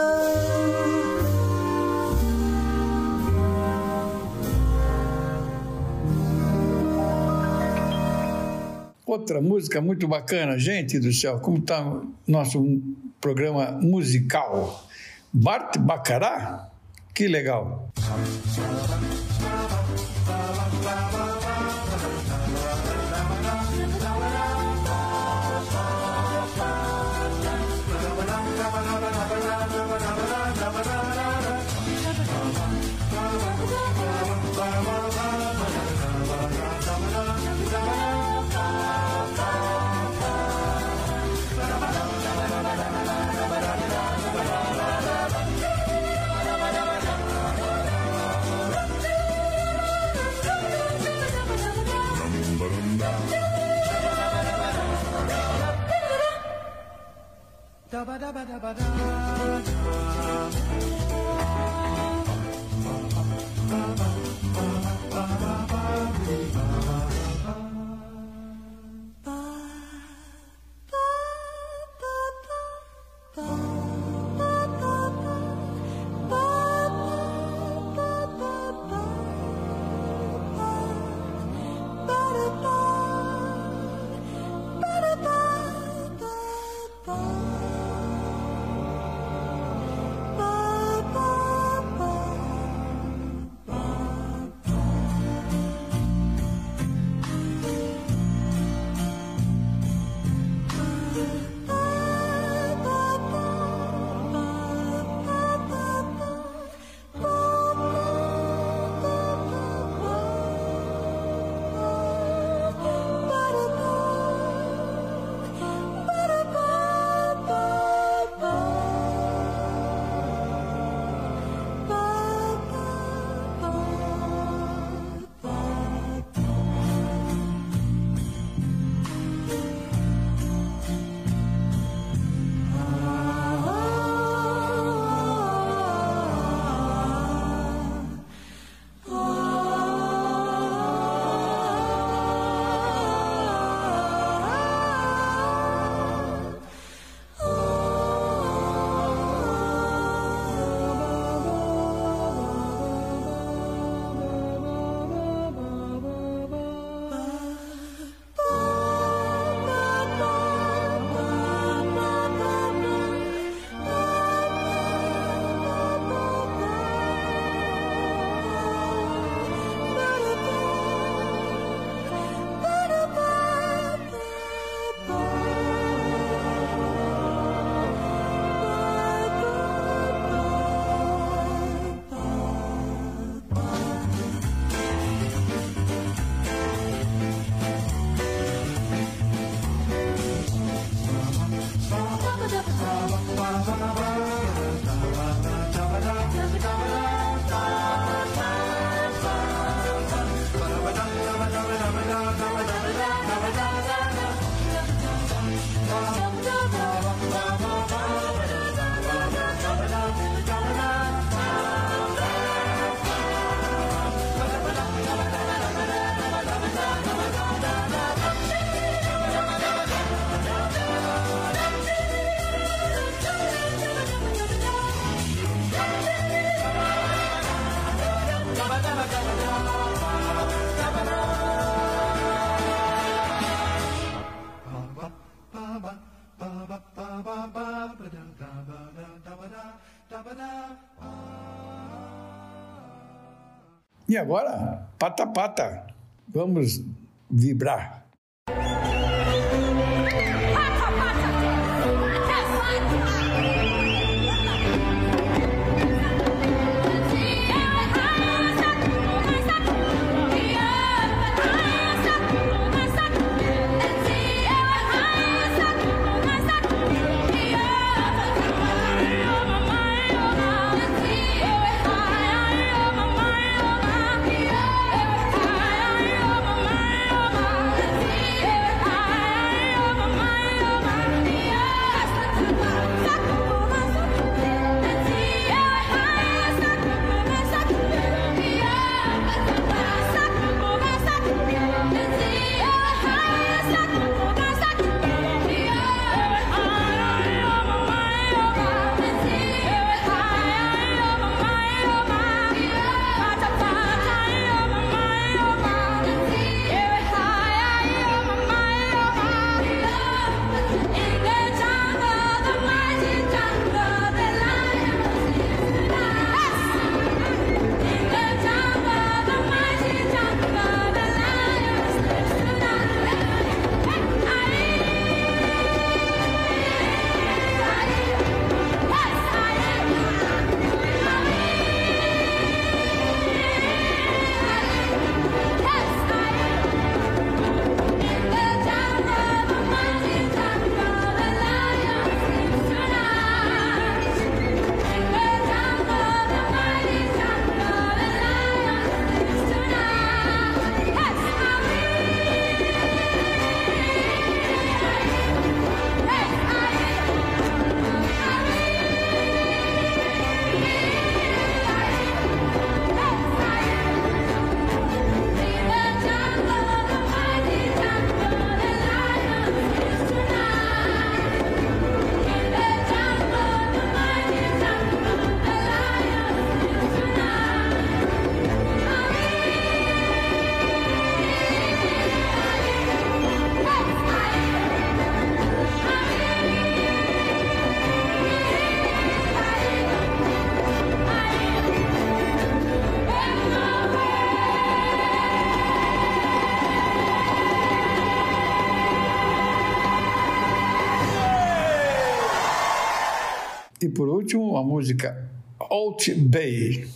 Outra música muito bacana, gente do céu, como está nosso programa musical. Bart Bacará? Que legal. Ba-ba-da-ba-da-ba-da. E agora, pata pata, vamos vibrar. Último, a música Alt Bay.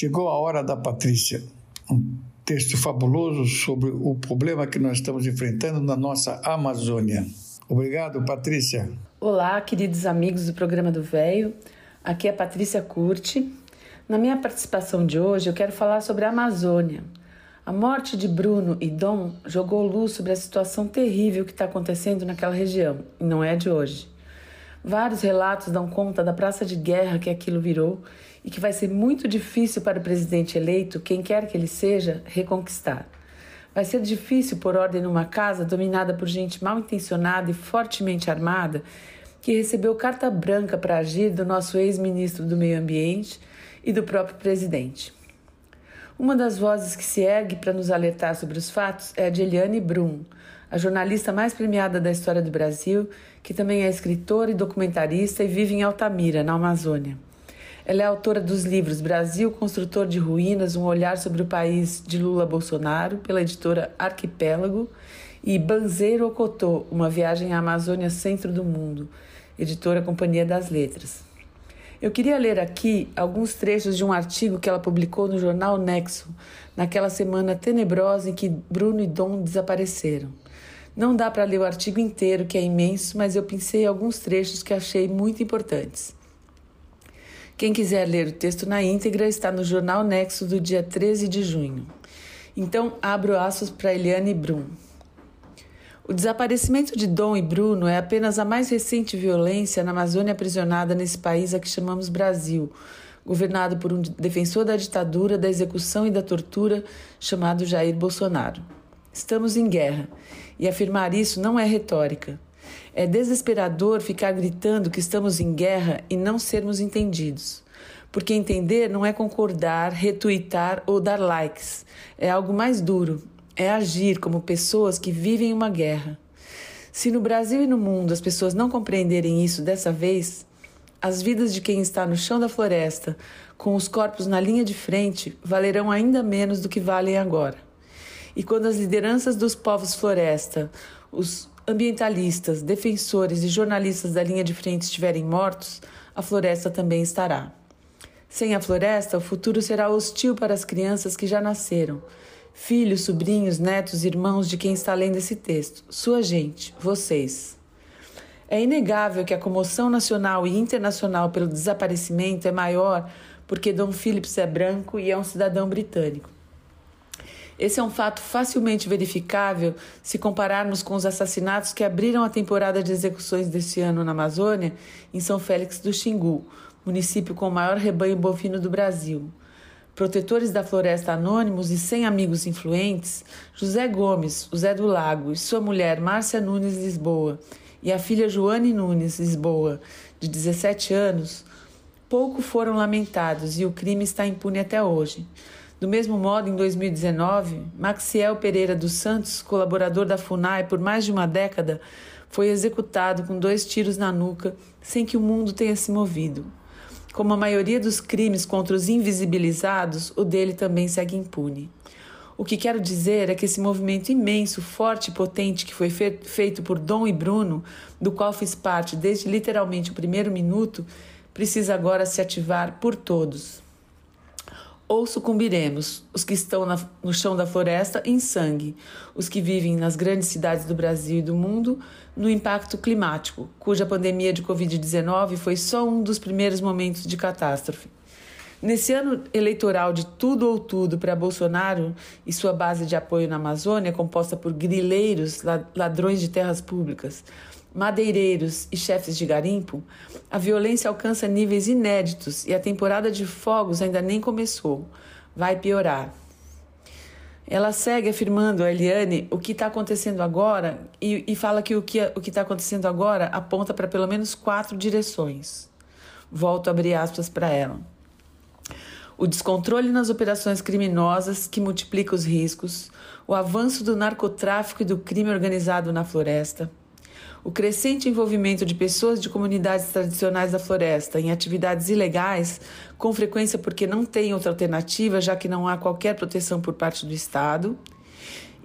Chegou a hora da Patrícia. Um texto fabuloso sobre o problema que nós estamos enfrentando na nossa Amazônia. Obrigado, Patrícia. Olá, queridos amigos do programa do Véio. Aqui é Patrícia Curti. Na minha participação de hoje, eu quero falar sobre a Amazônia. A morte de Bruno e Dom jogou luz sobre a situação terrível que está acontecendo naquela região, e não é de hoje. Vários relatos dão conta da praça de guerra que aquilo virou e que vai ser muito difícil para o presidente eleito, quem quer que ele seja, reconquistar. Vai ser difícil pôr ordem numa casa dominada por gente mal intencionada e fortemente armada que recebeu carta branca para agir do nosso ex-ministro do Meio Ambiente e do próprio presidente. Uma das vozes que se ergue para nos alertar sobre os fatos é a de Eliane Brum, a jornalista mais premiada da história do Brasil, que também é escritora e documentarista e vive em Altamira, na Amazônia. Ela é autora dos livros Brasil, Construtor de Ruínas, um olhar sobre o país de Lula Bolsonaro, pela editora Arquipélago, e Banzeiro Ocotô, uma viagem à Amazônia Centro do Mundo, editora Companhia das Letras. Eu queria ler aqui alguns trechos de um artigo que ela publicou no jornal Nexo, naquela semana tenebrosa em que Bruno e Dom desapareceram. Não dá para ler o artigo inteiro, que é imenso, mas eu pensei alguns trechos que achei muito importantes. Quem quiser ler o texto na íntegra está no jornal Nexo do dia 13 de junho. Então, abro aços para Eliane Brum. O desaparecimento de Dom e Bruno é apenas a mais recente violência na Amazônia aprisionada nesse país a que chamamos Brasil, governado por um defensor da ditadura, da execução e da tortura chamado Jair Bolsonaro. Estamos em guerra, e afirmar isso não é retórica. É desesperador ficar gritando que estamos em guerra e não sermos entendidos. Porque entender não é concordar, retuitar ou dar likes. É algo mais duro, é agir como pessoas que vivem uma guerra. Se no Brasil e no mundo as pessoas não compreenderem isso dessa vez, as vidas de quem está no chão da floresta, com os corpos na linha de frente, valerão ainda menos do que valem agora. E quando as lideranças dos povos floresta, os ambientalistas, defensores e jornalistas da linha de frente estiverem mortos, a floresta também estará. Sem a floresta, o futuro será hostil para as crianças que já nasceram filhos, sobrinhos, netos, irmãos de quem está lendo esse texto, sua gente, vocês. É inegável que a comoção nacional e internacional pelo desaparecimento é maior porque Dom Phillips é branco e é um cidadão britânico. Esse é um fato facilmente verificável se compararmos com os assassinatos que abriram a temporada de execuções deste ano na Amazônia, em São Félix do Xingu, município com o maior rebanho bovino do Brasil protetores da floresta anônimos e sem amigos influentes, José Gomes, o Zé do Lago, e sua mulher Márcia Nunes Lisboa, e a filha Joane Nunes Lisboa, de 17 anos, pouco foram lamentados e o crime está impune até hoje. Do mesmo modo, em 2019, Maxiel Pereira dos Santos, colaborador da FUNAI por mais de uma década, foi executado com dois tiros na nuca sem que o mundo tenha se movido. Como a maioria dos crimes contra os invisibilizados, o dele também segue impune. O que quero dizer é que esse movimento imenso, forte e potente que foi feito por Dom e Bruno, do qual fiz parte desde literalmente o primeiro minuto, precisa agora se ativar por todos. Ou sucumbiremos, os que estão na, no chão da floresta, em sangue, os que vivem nas grandes cidades do Brasil e do mundo, no impacto climático, cuja pandemia de Covid-19 foi só um dos primeiros momentos de catástrofe. Nesse ano eleitoral de tudo ou tudo para Bolsonaro e sua base de apoio na Amazônia, composta por grileiros, ladrões de terras públicas, madeireiros e chefes de garimpo, a violência alcança níveis inéditos e a temporada de fogos ainda nem começou. Vai piorar. Ela segue afirmando a Eliane o que está acontecendo agora e, e, fala que o que o está acontecendo agora aponta para pelo menos quatro direções. Volto a abrir aspas para ela. O descontrole nas operações criminosas que multiplica os riscos, o avanço do narcotráfico e do crime organizado na floresta, o crescente envolvimento de pessoas de comunidades tradicionais da floresta em atividades ilegais, com frequência porque não tem outra alternativa, já que não há qualquer proteção por parte do Estado,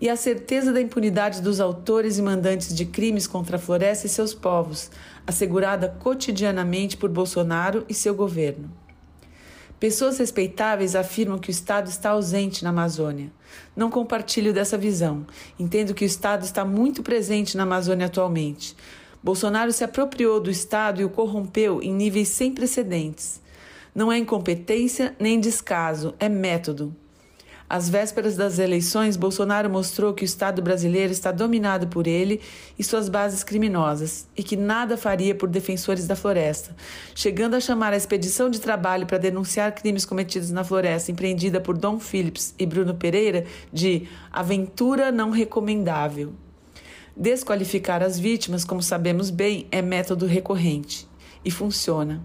e a certeza da impunidade dos autores e mandantes de crimes contra a floresta e seus povos, assegurada cotidianamente por Bolsonaro e seu governo. Pessoas respeitáveis afirmam que o Estado está ausente na Amazônia. Não compartilho dessa visão. Entendo que o Estado está muito presente na Amazônia atualmente. Bolsonaro se apropriou do Estado e o corrompeu em níveis sem precedentes. Não é incompetência nem descaso, é método. Às vésperas das eleições, Bolsonaro mostrou que o Estado brasileiro está dominado por ele e suas bases criminosas e que nada faria por defensores da floresta, chegando a chamar a expedição de trabalho para denunciar crimes cometidos na floresta, empreendida por Dom Phillips e Bruno Pereira, de aventura não recomendável. Desqualificar as vítimas, como sabemos bem, é método recorrente e funciona.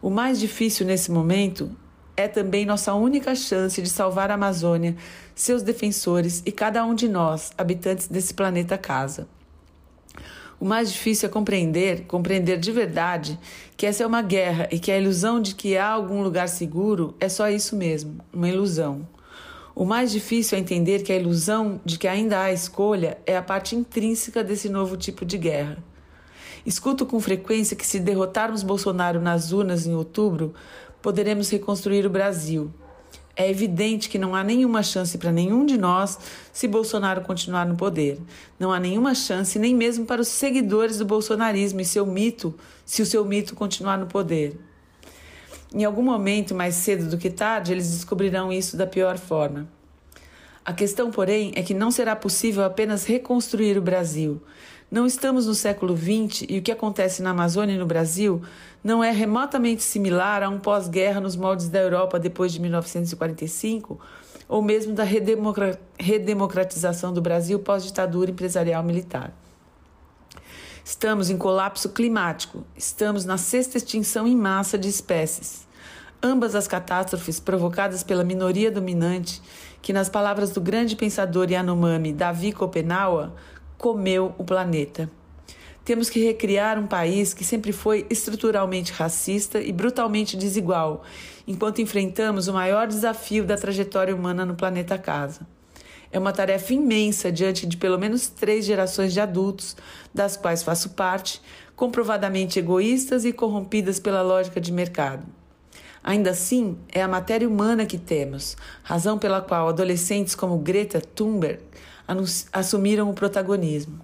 O mais difícil nesse momento é também nossa única chance de salvar a Amazônia, seus defensores e cada um de nós, habitantes desse planeta casa. O mais difícil é compreender, compreender de verdade, que essa é uma guerra e que a ilusão de que há algum lugar seguro é só isso mesmo, uma ilusão. O mais difícil é entender que a ilusão de que ainda há escolha é a parte intrínseca desse novo tipo de guerra. Escuto com frequência que se derrotarmos Bolsonaro nas urnas em outubro, poderemos reconstruir o Brasil. É evidente que não há nenhuma chance para nenhum de nós se Bolsonaro continuar no poder. Não há nenhuma chance nem mesmo para os seguidores do bolsonarismo e seu mito, se o seu mito continuar no poder. Em algum momento, mais cedo do que tarde, eles descobrirão isso da pior forma. A questão, porém, é que não será possível apenas reconstruir o Brasil. Não estamos no século XX e o que acontece na Amazônia e no Brasil não é remotamente similar a um pós-guerra nos moldes da Europa depois de 1945 ou mesmo da redemocratização do Brasil pós-ditadura empresarial militar. Estamos em colapso climático, estamos na sexta extinção em massa de espécies. Ambas as catástrofes provocadas pela minoria dominante, que, nas palavras do grande pensador Yanomami Davi Kopenawa, comeu o planeta. Temos que recriar um país que sempre foi estruturalmente racista e brutalmente desigual, enquanto enfrentamos o maior desafio da trajetória humana no planeta Casa. É uma tarefa imensa diante de pelo menos três gerações de adultos, das quais faço parte, comprovadamente egoístas e corrompidas pela lógica de mercado. Ainda assim, é a matéria humana que temos, razão pela qual adolescentes como Greta Thunberg assumiram o protagonismo.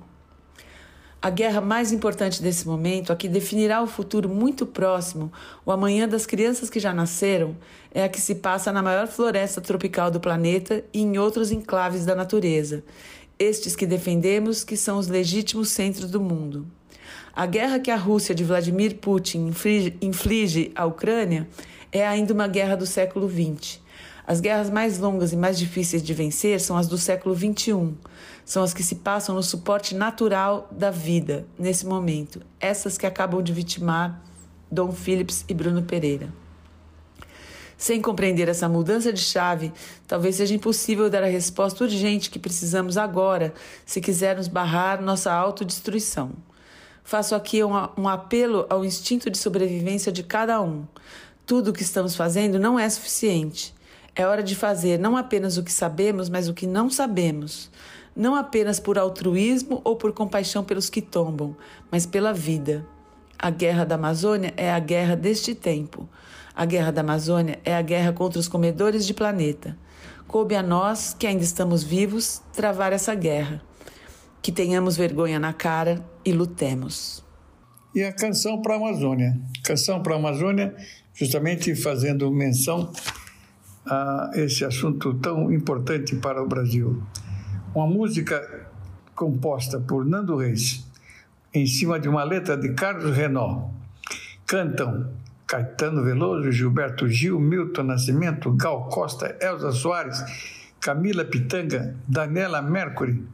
A guerra mais importante desse momento, a que definirá o futuro muito próximo, o amanhã das crianças que já nasceram, é a que se passa na maior floresta tropical do planeta e em outros enclaves da natureza, estes que defendemos que são os legítimos centros do mundo. A guerra que a Rússia de Vladimir Putin inflige, à Ucrânia é ainda uma guerra do século XX. As guerras mais longas e mais difíceis de vencer são as do século XXI. São as que se passam no suporte natural da vida, nesse momento. Essas que acabam de vitimar Dom Phillips e Bruno Pereira. Sem compreender essa mudança de chave, talvez seja impossível dar a resposta urgente que precisamos agora, se quisermos barrar nossa autodestruição. Faço aqui um, um apelo ao instinto de sobrevivência de cada um. Tudo o que estamos fazendo não é suficiente. É hora de fazer não apenas o que sabemos, mas o que não sabemos. Não apenas por altruísmo ou por compaixão pelos que tombam, mas pela vida. A guerra da Amazônia é a guerra deste tempo. A guerra da Amazônia é a guerra contra os comedores de planeta. Coube a nós, que ainda estamos vivos, travar essa guerra. Que tenhamos vergonha na cara e lutemos. E a canção para a Amazônia. Canção para a Amazônia, justamente fazendo menção a esse assunto tão importante para o Brasil. Uma música composta por Nando Reis, em cima de uma letra de Carlos Renault. Cantam Caetano Veloso, Gilberto Gil, Milton Nascimento, Gal Costa, Elza Soares, Camila Pitanga, Daniela Mercury,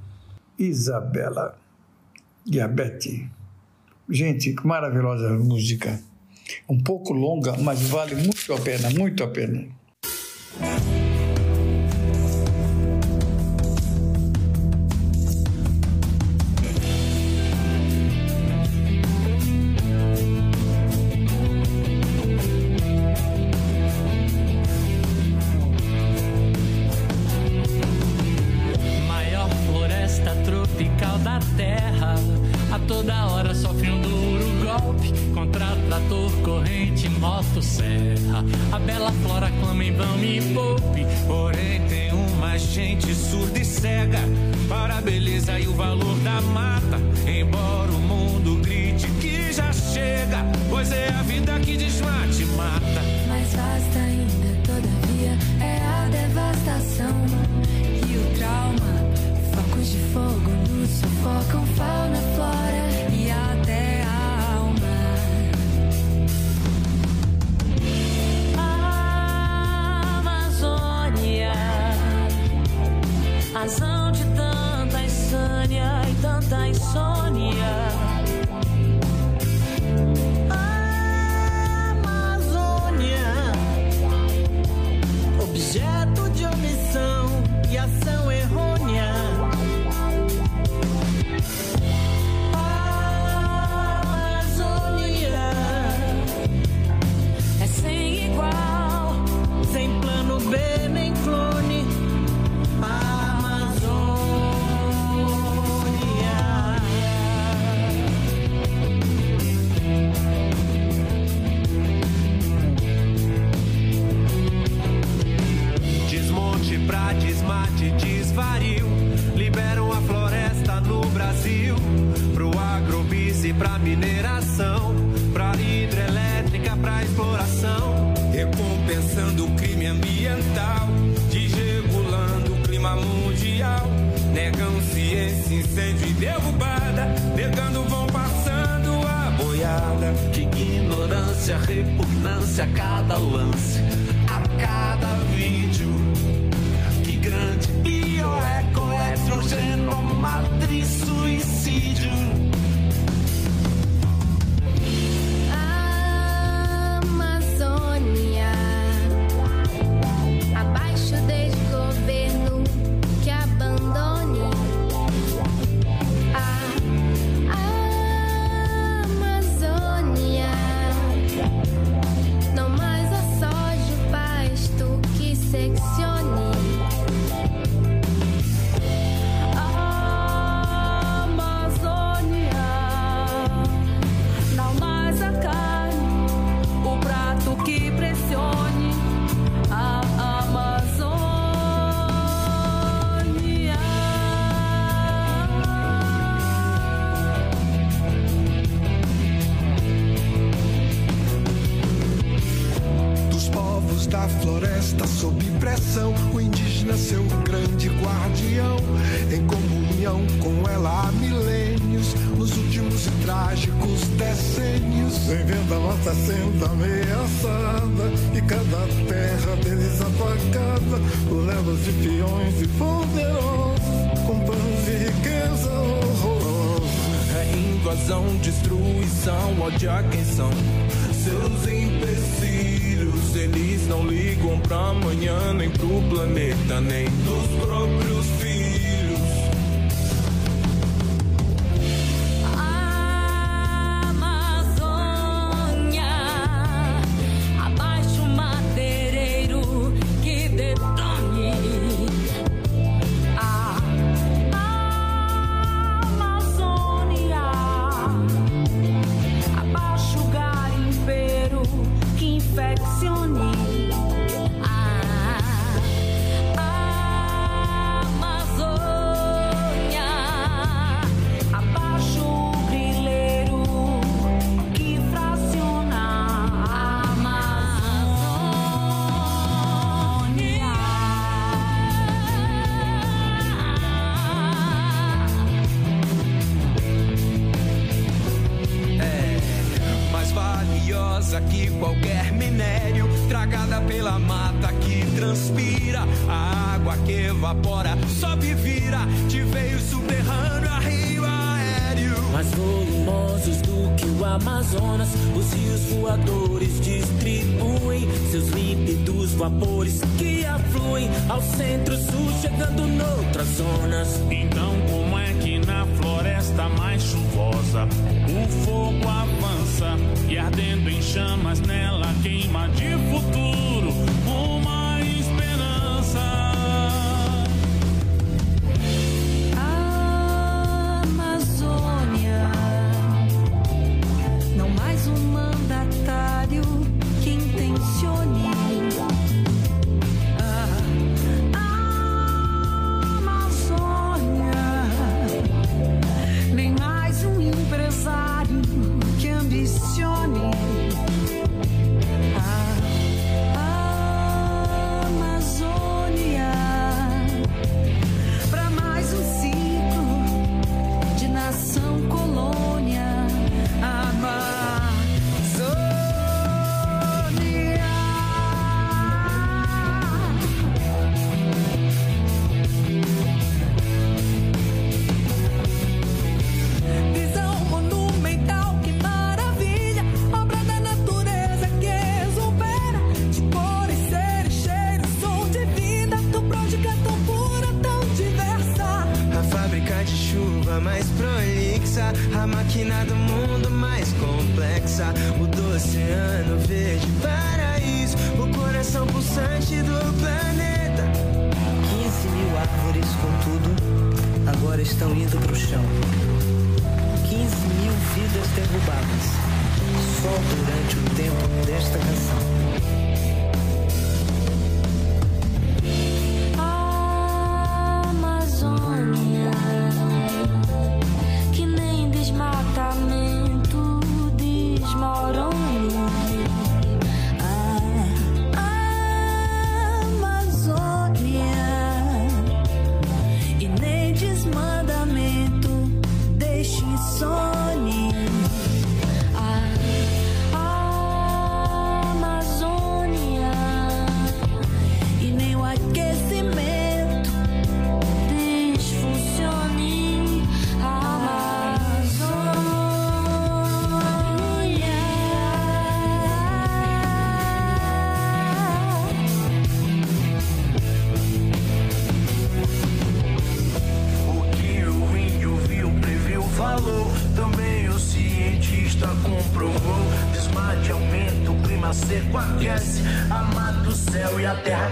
Isabela Diabete. Gente, que maravilhosa música. Um pouco longa, mas vale muito a pena, muito a pena. Maior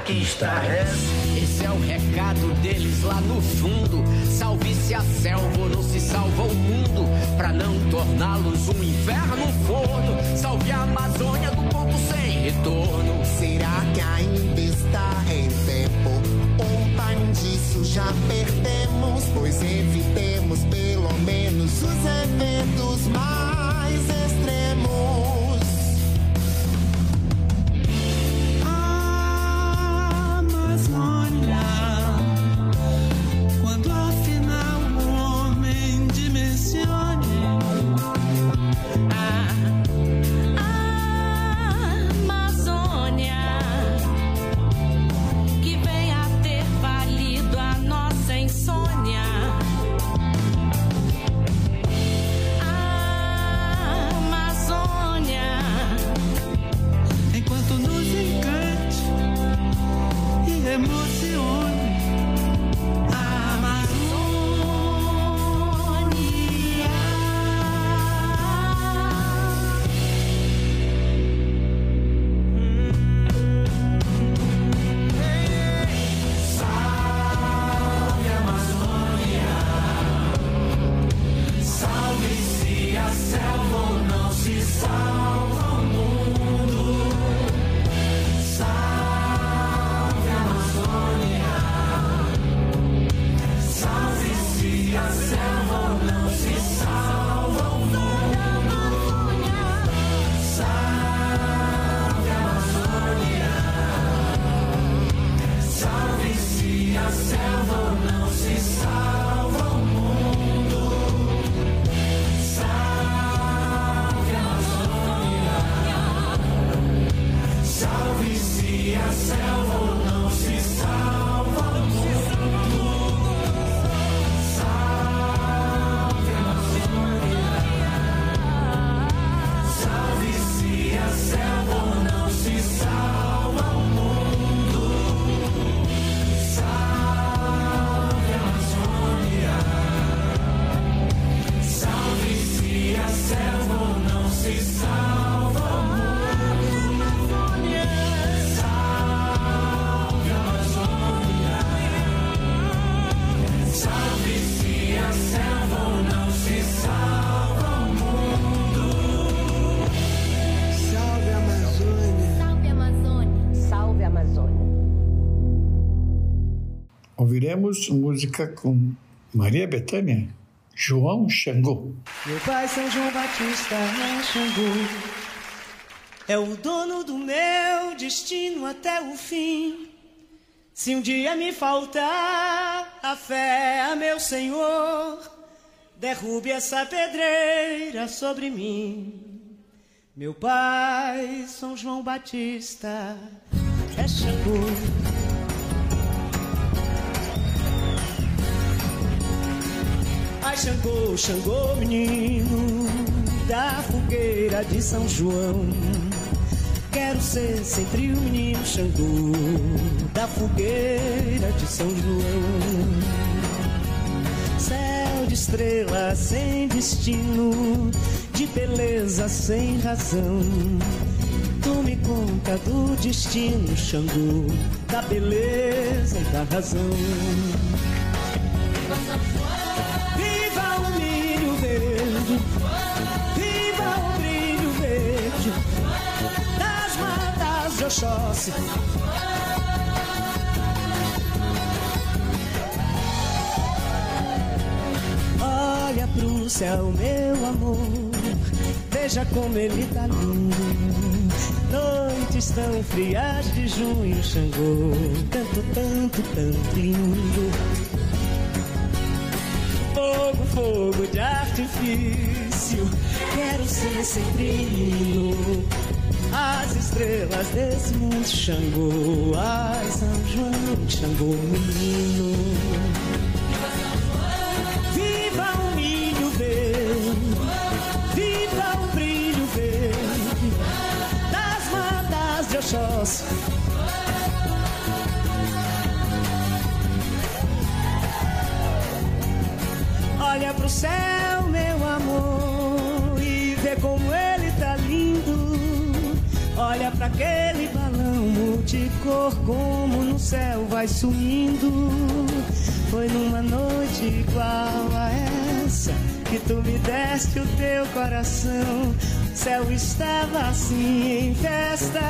e estarrece. Esse é o recado deles lá no fundo. Salve-se a selva não se salva o mundo. Pra não torná-los um inferno, forno. Salve a Amazônia do ponto sem retorno. Será que ainda está em tempo? Time disso já perdemos, pois evitemos pelo menos os eventos mais Ouviremos música com Maria Bethânia, João Xangô. Meu pai São João Batista é Xangô É o dono do meu destino até o fim. Se um dia me faltar a fé a meu Senhor Derrube essa pedreira sobre mim. Meu pai São João Batista é Xangô Xangô, Xangô, menino da fogueira de São João. Quero ser sempre o menino Xangô da fogueira de São João. Céu estrelas sem destino, de beleza sem razão. Tome conta do destino, Xangô, da beleza e da razão. Viva o brilho verde das matas de Oxóssi. Olha pro céu, meu amor, veja como ele tá lindo. Noites tão frias de junho, Xangô, tanto, tanto, tanto lindo. Fogo, fogo de artifício, quero ser sempre menino. As estrelas desse mundo, Xangô, ai São João, Xangô, menino. Viva o milho verde, viva o brilho verde das matas de Oxóssi. Olha pro céu, meu amor, e vê como ele tá lindo. Olha pra aquele balão multicor, como no céu vai sumindo. Foi numa noite igual a essa que tu me deste o teu coração. O céu estava assim em festa,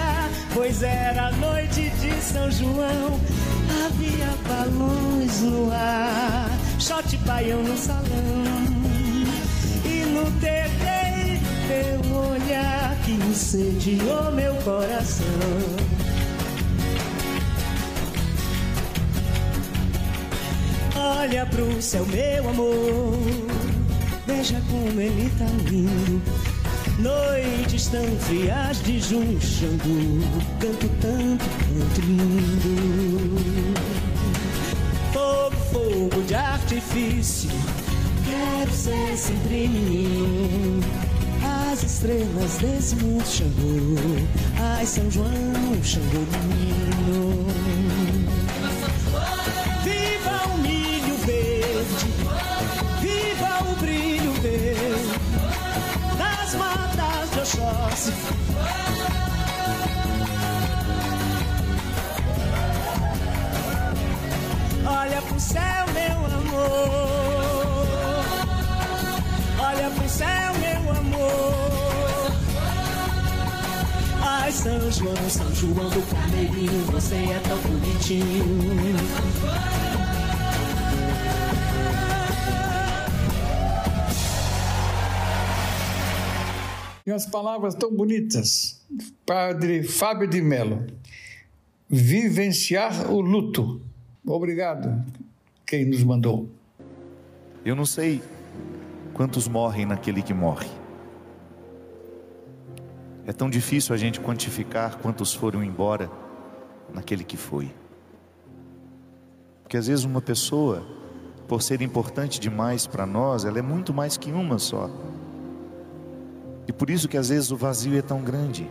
pois era a noite de São João. Havia balões no ar, shot baião no salão. E no terreiro teu olhar que incendiou meu coração. Olha pro céu, meu amor, veja como ele tá lindo. Noites tão frias de junho, Xangô, canto tanto, tanto lindo. Artifício, quero ser sempre menino. As estrelas desse mundo, ai São João, Xangô menino. Viva o milho verde, viva o brilho verde das matas de Oxóssi. Olha pro céu, meu amor. Olha pro céu, meu amor. Ai, São João, São João do Carneirinho, você é tão bonitinho. E as palavras tão bonitas. Padre Fábio de Mello. Vivenciar o luto. Obrigado, quem nos mandou. Eu não sei quantos morrem naquele que morre. É tão difícil a gente quantificar quantos foram embora naquele que foi. Porque às vezes uma pessoa, por ser importante demais para nós, ela é muito mais que uma só. E por isso que às vezes o vazio é tão grande.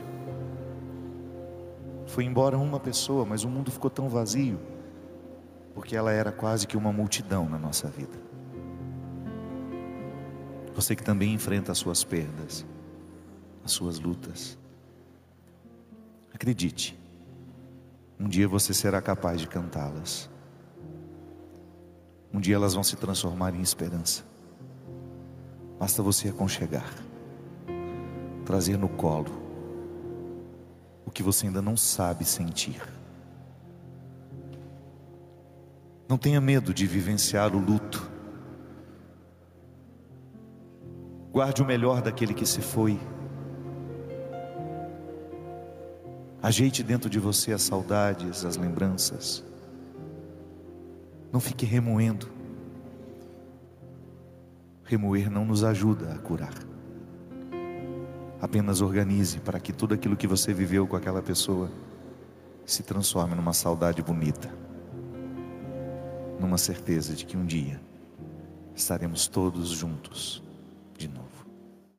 Foi embora uma pessoa, mas o mundo ficou tão vazio, porque ela era quase que uma multidão na nossa vida. Você que também enfrenta as suas perdas, as suas lutas. Acredite, um dia você será capaz de cantá-las. Um dia elas vão se transformar em esperança. Basta você aconchegar, trazer no colo o que você ainda não sabe sentir. Não tenha medo de vivenciar o luto. Guarde o melhor daquele que se foi. Ajeite dentro de você as saudades, as lembranças. Não fique remoendo. Remoer não nos ajuda a curar. Apenas organize para que tudo aquilo que você viveu com aquela pessoa se transforme numa saudade bonita. Numa certeza de que um dia estaremos todos juntos de novo.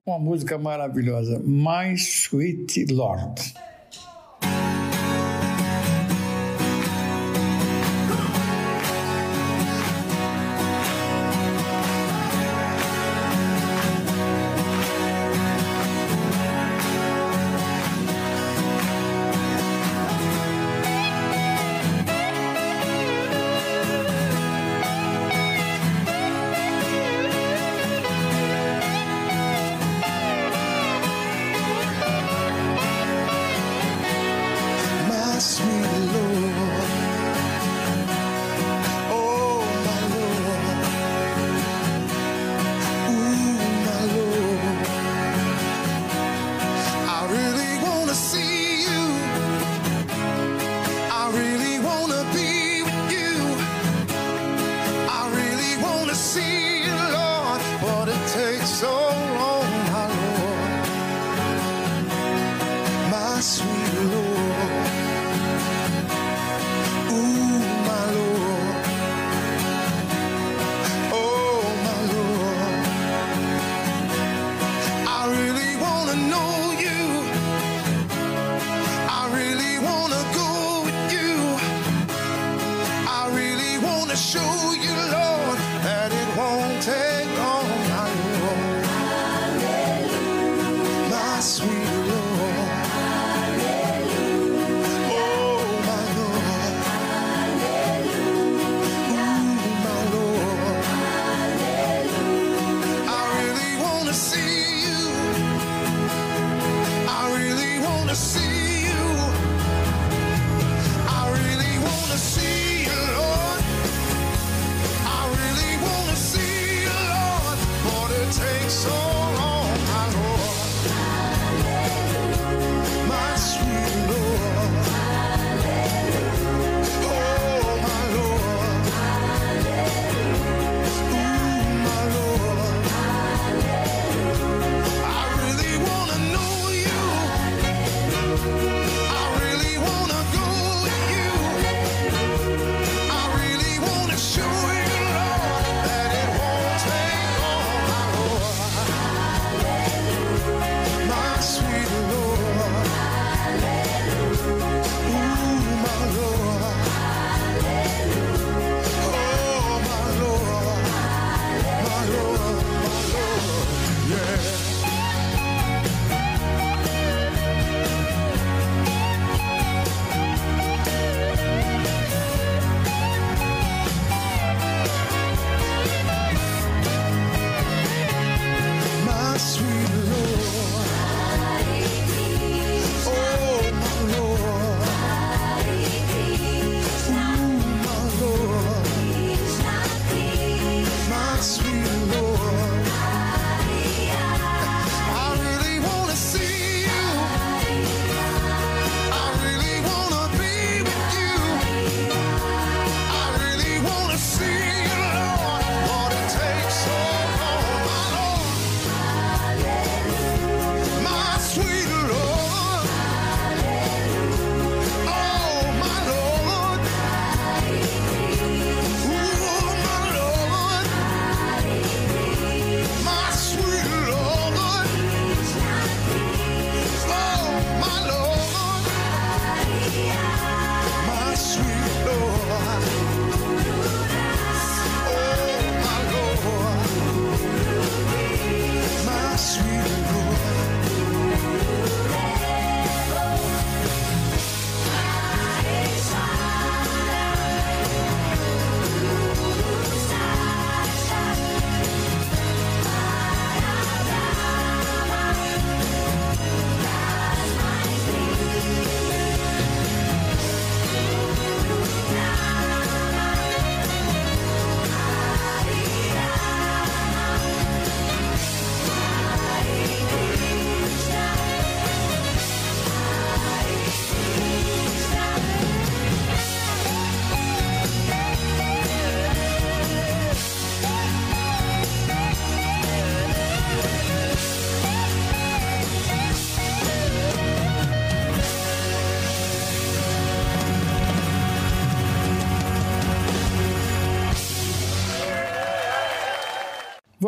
Uma música maravilhosa, My Sweet Lord.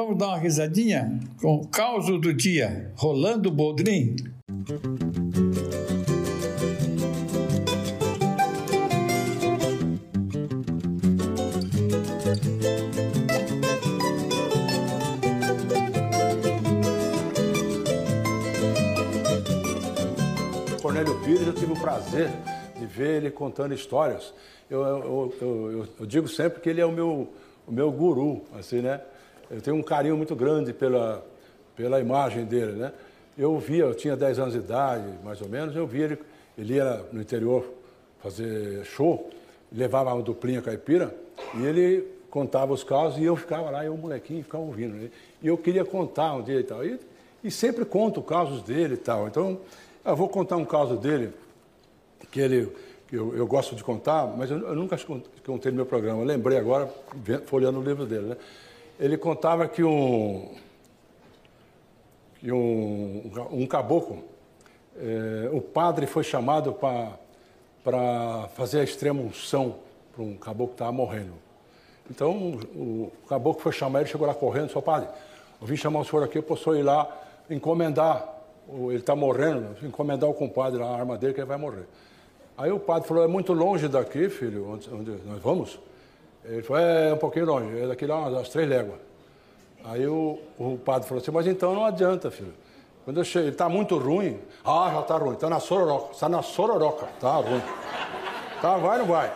Vamos dar uma risadinha com o caos do dia, Rolando Boldrin. Cornélio Pires, eu tive o prazer de ver ele contando histórias. Eu, eu, eu, eu, digo sempre que ele é o meu, o meu guru, assim, né? Eu tenho um carinho muito grande pela, pela imagem dele, né? Eu via, eu tinha 10 anos de idade, mais ou menos, eu via ele, ele ia no interior fazer show, levava uma duplinha caipira e ele contava os casos e eu ficava lá, eu molequinho, ficava ouvindo. Né? E eu queria contar um dia e tal. E, e sempre conto casos dele e tal. Então, eu vou contar um caso dele que ele eu, eu gosto de contar, mas eu, eu nunca contei no meu programa. Eu lembrei agora, folheando o livro dele, né? Ele contava que um, que um, um caboclo, é, o padre foi chamado para fazer a extrema unção para um caboclo que estava morrendo. Então, o, o caboclo foi chamar, ele chegou lá correndo, seu padre, eu vim chamar o senhor aqui, eu posso ir lá encomendar, ele está morrendo, encomendar o compadre a arma dele que ele vai morrer. Aí o padre falou, é muito longe daqui, filho, onde, onde nós vamos? Ele falou, é um pouquinho longe, é daqui lá umas três léguas. Aí o, o padre falou assim, mas então não adianta, filho. Quando eu chego, ele está muito ruim. Ah, já está ruim. Está na sororoca. Está na sororoca. Está ruim. Tá, vai ou não vai?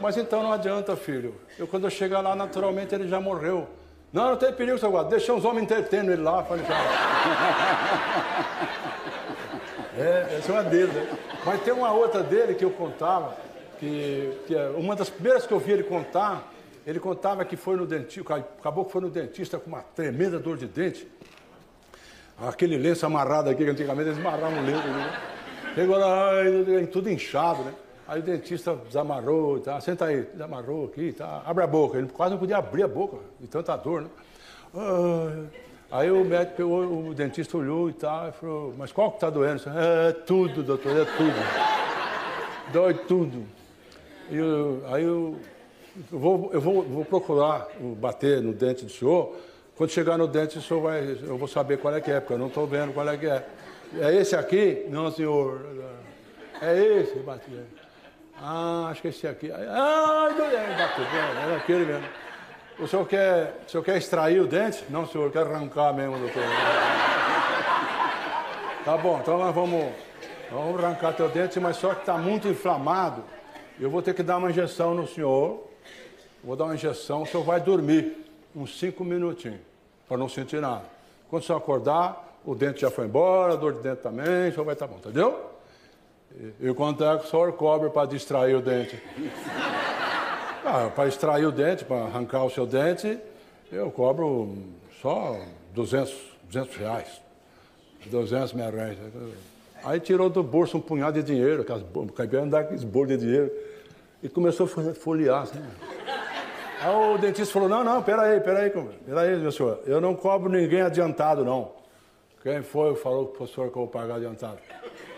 Mas então não adianta, filho. Eu, quando eu chegar lá, naturalmente, ele já morreu. Não, não tem perigo, seu guarda. Deixa os homens entretendo ele lá. Falei, cara. *laughs* É, essa é uma dele, né? Mas tem uma outra dele que eu contava, que, que é uma das primeiras que eu vi ele contar, ele contava que foi no dentista, acabou que foi no dentista com uma tremenda dor de dente. Aquele lenço amarrado aqui, que antigamente eles amarravam o lenço. Né? Chegou lá, tudo inchado, né? Aí o dentista desamarrou, tá? senta aí, desamarrou aqui, tá? abre a boca. Ele quase não podia abrir a boca, de tanta dor, né? Aí o médico pegou, o dentista olhou e tal, e falou, mas qual que está doendo? É tudo, doutor, é tudo. Dói tudo. Eu, aí eu, eu, vou, eu vou, vou procurar bater no dente do senhor. Quando chegar no dente, o senhor vai, eu vou saber qual é que é, porque eu não estou vendo qual é que é. É esse aqui? Não, senhor. É esse, bati. Ah, acho que é esse aqui. Ah, bateu, é aquele mesmo. O senhor quer, o senhor quer extrair o dente? Não, senhor, quer arrancar mesmo, doutor. tá bom, então nós vamos, vamos arrancar teu dente, mas só que está muito inflamado. Eu vou ter que dar uma injeção no senhor. Vou dar uma injeção, o senhor vai dormir uns cinco minutinhos, para não sentir nada. Quando o senhor acordar, o dente já foi embora, a dor de dente também, o senhor vai estar tá bom, entendeu? E quanto é que o senhor cobra para distrair o dente? *laughs* Ah, para extrair o dente, para arrancar o seu dente, eu cobro só 200, 200 reais. 200 mil reais. Aí tirou do bolso um punhado de dinheiro, aquelas, cabelo andar com bolos de dinheiro, e começou a folhear. Assim. Aí o dentista falou, não, não, peraí, peraí, peraí, meu senhor, eu não cobro ninguém adiantado, não. Quem foi falou para o senhor que eu vou pagar adiantado?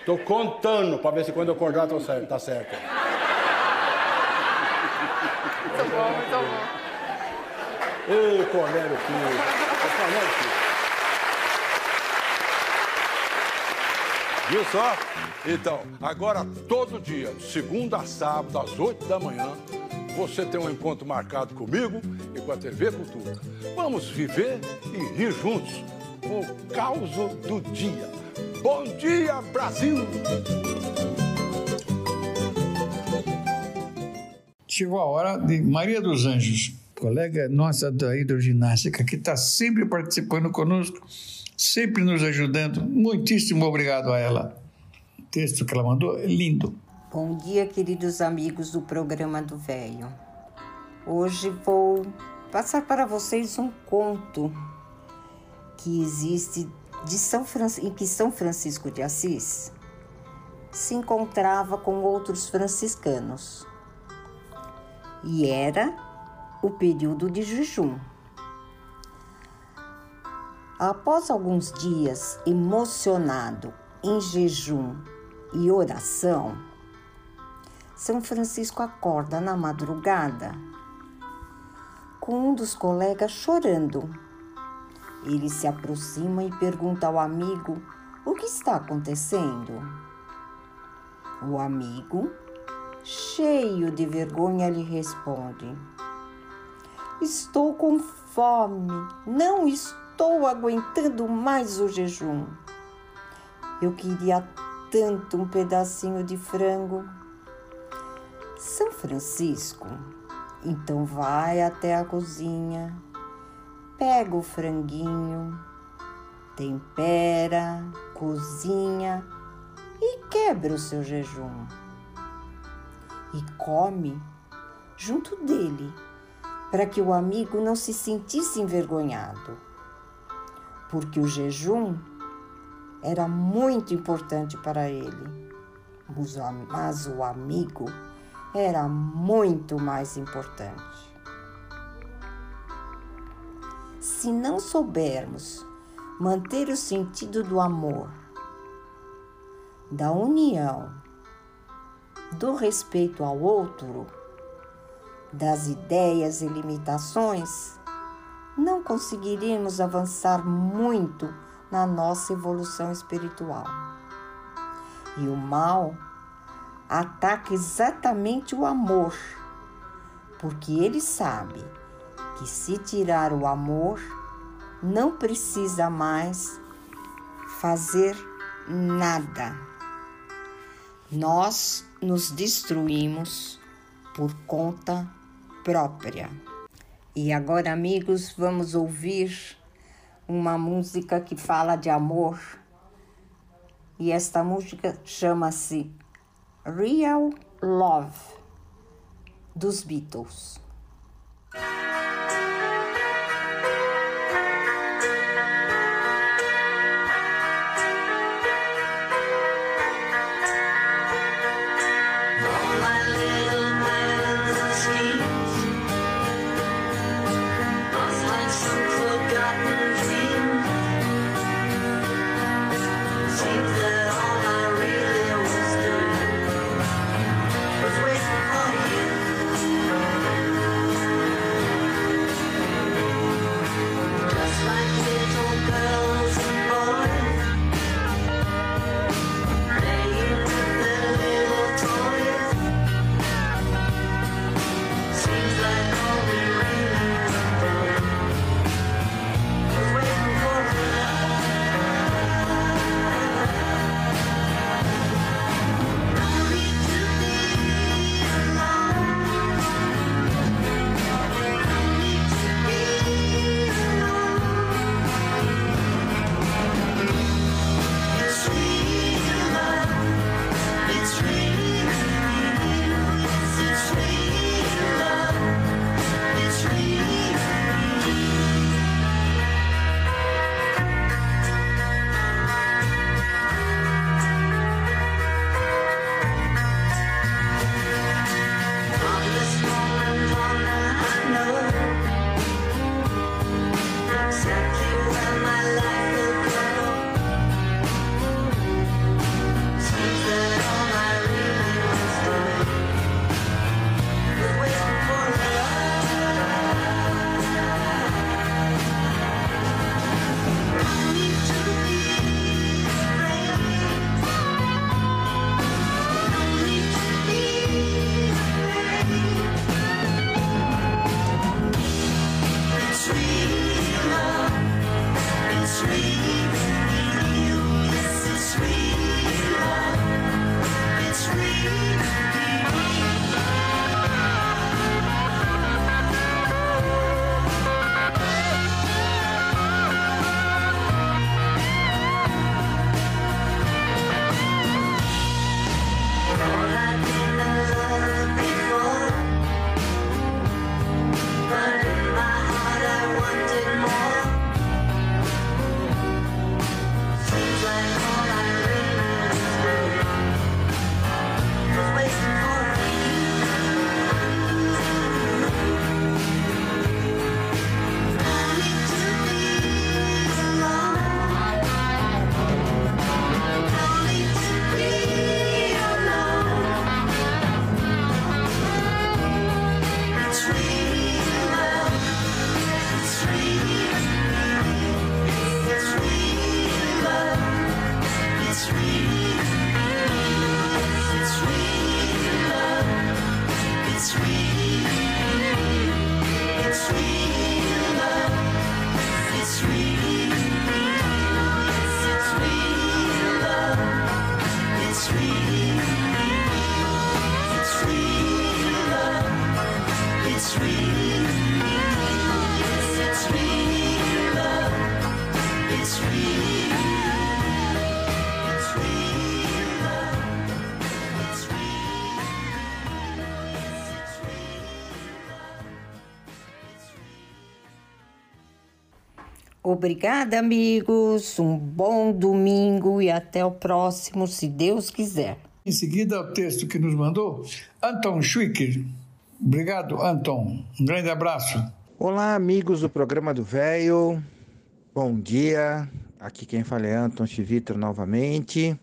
Estou contando para ver se quando eu acordar está certo. Tá certo. Muito bom, muito bom. Ei, Cornélio Filho. Cornélio Filho. Viu só? Então, agora todo dia, de segunda a sábado, às 8 da manhã, você tem um encontro marcado comigo e com a TV Cultura. Vamos viver e rir juntos o caos do dia. Bom dia, Brasil! Chegou a hora de Maria dos Anjos, colega nossa da hidroginástica, que está sempre participando conosco, sempre nos ajudando. Muitíssimo obrigado a ela. O texto que ela mandou é lindo. Bom dia, queridos amigos do programa do Velho. Hoje vou passar para vocês um conto que existe de São em que São Francisco de Assis se encontrava com outros franciscanos e era o período de jejum. Após alguns dias emocionado em jejum e oração, São Francisco acorda na madrugada com um dos colegas chorando. Ele se aproxima e pergunta ao amigo o que está acontecendo. O amigo cheio de vergonha, lhe responde: Estou com fome, não estou aguentando mais o jejum. Eu queria tanto um pedacinho de frango. São Francisco, então vai até a cozinha, pega o franguinho, tempera, cozinha e quebra o seu jejum e come junto dele, para que o amigo não se sentisse envergonhado, porque o jejum era muito importante para ele, mas o amigo era muito mais importante. Se não soubermos manter o sentido do amor, da união, do respeito ao outro, das ideias e limitações, não conseguiríamos avançar muito na nossa evolução espiritual. E o mal ataca exatamente o amor, porque ele sabe que se tirar o amor, não precisa mais fazer nada. Nós nos destruímos por conta própria. E agora, amigos, vamos ouvir uma música que fala de amor. E esta música chama-se Real Love dos Beatles. Obrigada, amigos. Um bom domingo e até o próximo, se Deus quiser. Em seguida, o texto que nos mandou, Anton Schwicker. Obrigado, Anton. Um grande abraço. Olá, amigos do programa do Velho. Bom dia. Aqui quem fala é Anton Chivitro novamente.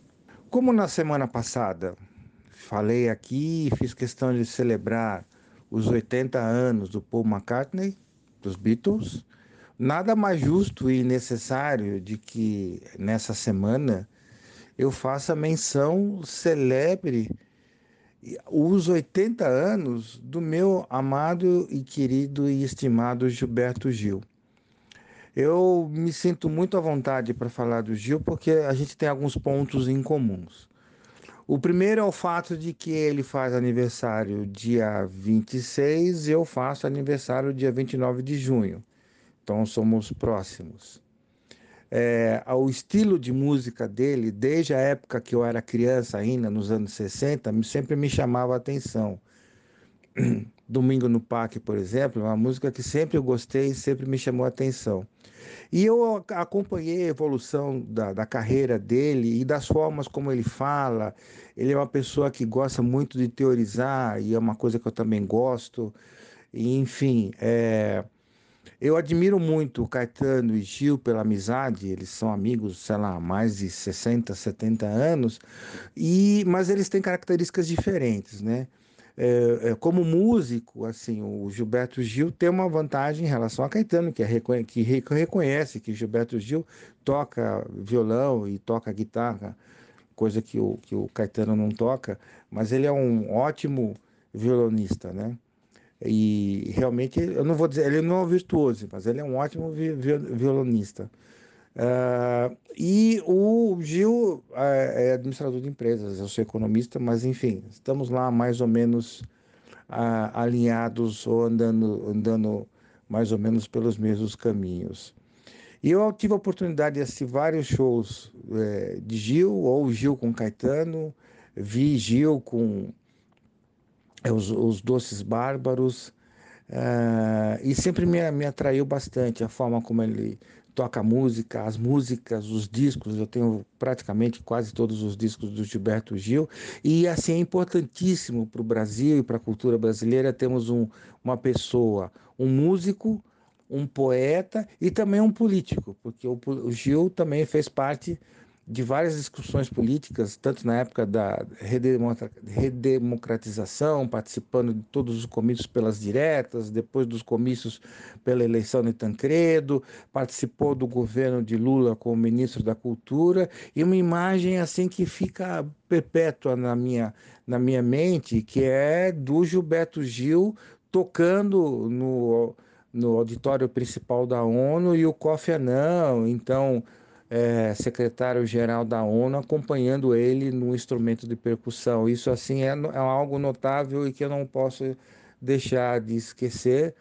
Como na semana passada falei aqui e fiz questão de celebrar os 80 anos do Paul McCartney, dos Beatles, Nada mais justo e necessário de que nessa semana eu faça menção celebre os 80 anos do meu amado e querido e estimado Gilberto Gil. Eu me sinto muito à vontade para falar do Gil porque a gente tem alguns pontos em comuns. O primeiro é o fato de que ele faz aniversário dia 26 e eu faço aniversário dia 29 de junho. Então somos próximos. É, o estilo de música dele, desde a época que eu era criança ainda, nos anos 60, sempre me chamava a atenção. *clears throat* Domingo no Parque, por exemplo, é uma música que sempre eu gostei e sempre me chamou a atenção. E eu acompanhei a evolução da, da carreira dele e das formas como ele fala. Ele é uma pessoa que gosta muito de teorizar e é uma coisa que eu também gosto. E, enfim, é... eu admiro muito Caetano e Gil pela amizade. Eles são amigos, sei lá, há mais de 60, 70 anos. E mas eles têm características diferentes, né? É, é, como músico, assim, o Gilberto Gil tem uma vantagem em relação a Caetano, que, é, que reconhece que Gilberto Gil toca violão e toca guitarra, coisa que o, que o Caetano não toca, mas ele é um ótimo violonista, né? E realmente, eu não vou dizer, ele não é um virtuoso, mas ele é um ótimo vi, vi, violonista. Uh, e o Gil é, é, administrador de empresas, eu sou economista, mas enfim, estamos lá mais ou menos uh, alinhados ou andando, andando mais ou menos pelos mesmos caminhos. E eu tive a oportunidade de assistir vários shows é, de Gil, ou Gil com Caetano, vi Gil com os, os Doces Bárbaros, uh, e sempre me, me atraiu bastante a forma como ele toca música, as músicas, os discos, eu tenho praticamente quase todos os discos do Gilberto Gil, e assim é importantíssimo para o Brasil e para a cultura brasileira termos um, uma pessoa, um músico, um poeta e também um político, porque o, o Gil também fez parte de várias discussões políticas, tanto na época da redemocratização, participando de todos os comícios pelas diretas, depois dos comícios pela eleição de Tancredo, participou do governo de Lula como ministro da Cultura, e uma imagem assim que fica perpétua na minha, na minha mente, que é do Gilberto Gil tocando no, no auditório principal da ONU e o Kofi Annan, então é, secretário-geral da ONU, acompanhando ele no instrumento de percussão. Isso assim é, é algo notável e que eu não posso deixar de esquecer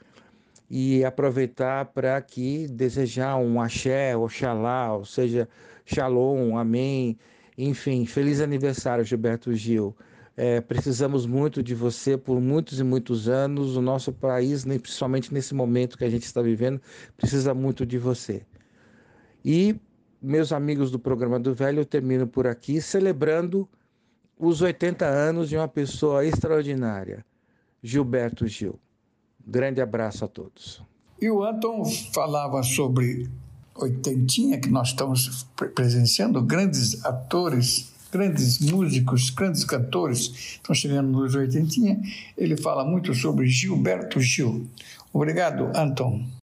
e aproveitar para aqui desejar um axé, oxalá, ou seja, shalom, amém, enfim, feliz aniversário, Gilberto Gil. É, precisamos muito de você por muitos e muitos anos. O nosso país, principalmente nesse momento que a gente está vivendo, precisa muito de você. E meus amigos do programa do Velho, eu termino por aqui celebrando os 80 anos de uma pessoa extraordinária, Gilberto Gil. Grande abraço a todos. E o Anton falava sobre oitentinha, que nós estamos presenciando, grandes atores, grandes músicos, grandes cantores estão chegando nos oitentinha. Ele fala muito sobre Gilberto Gil. Obrigado, Anton.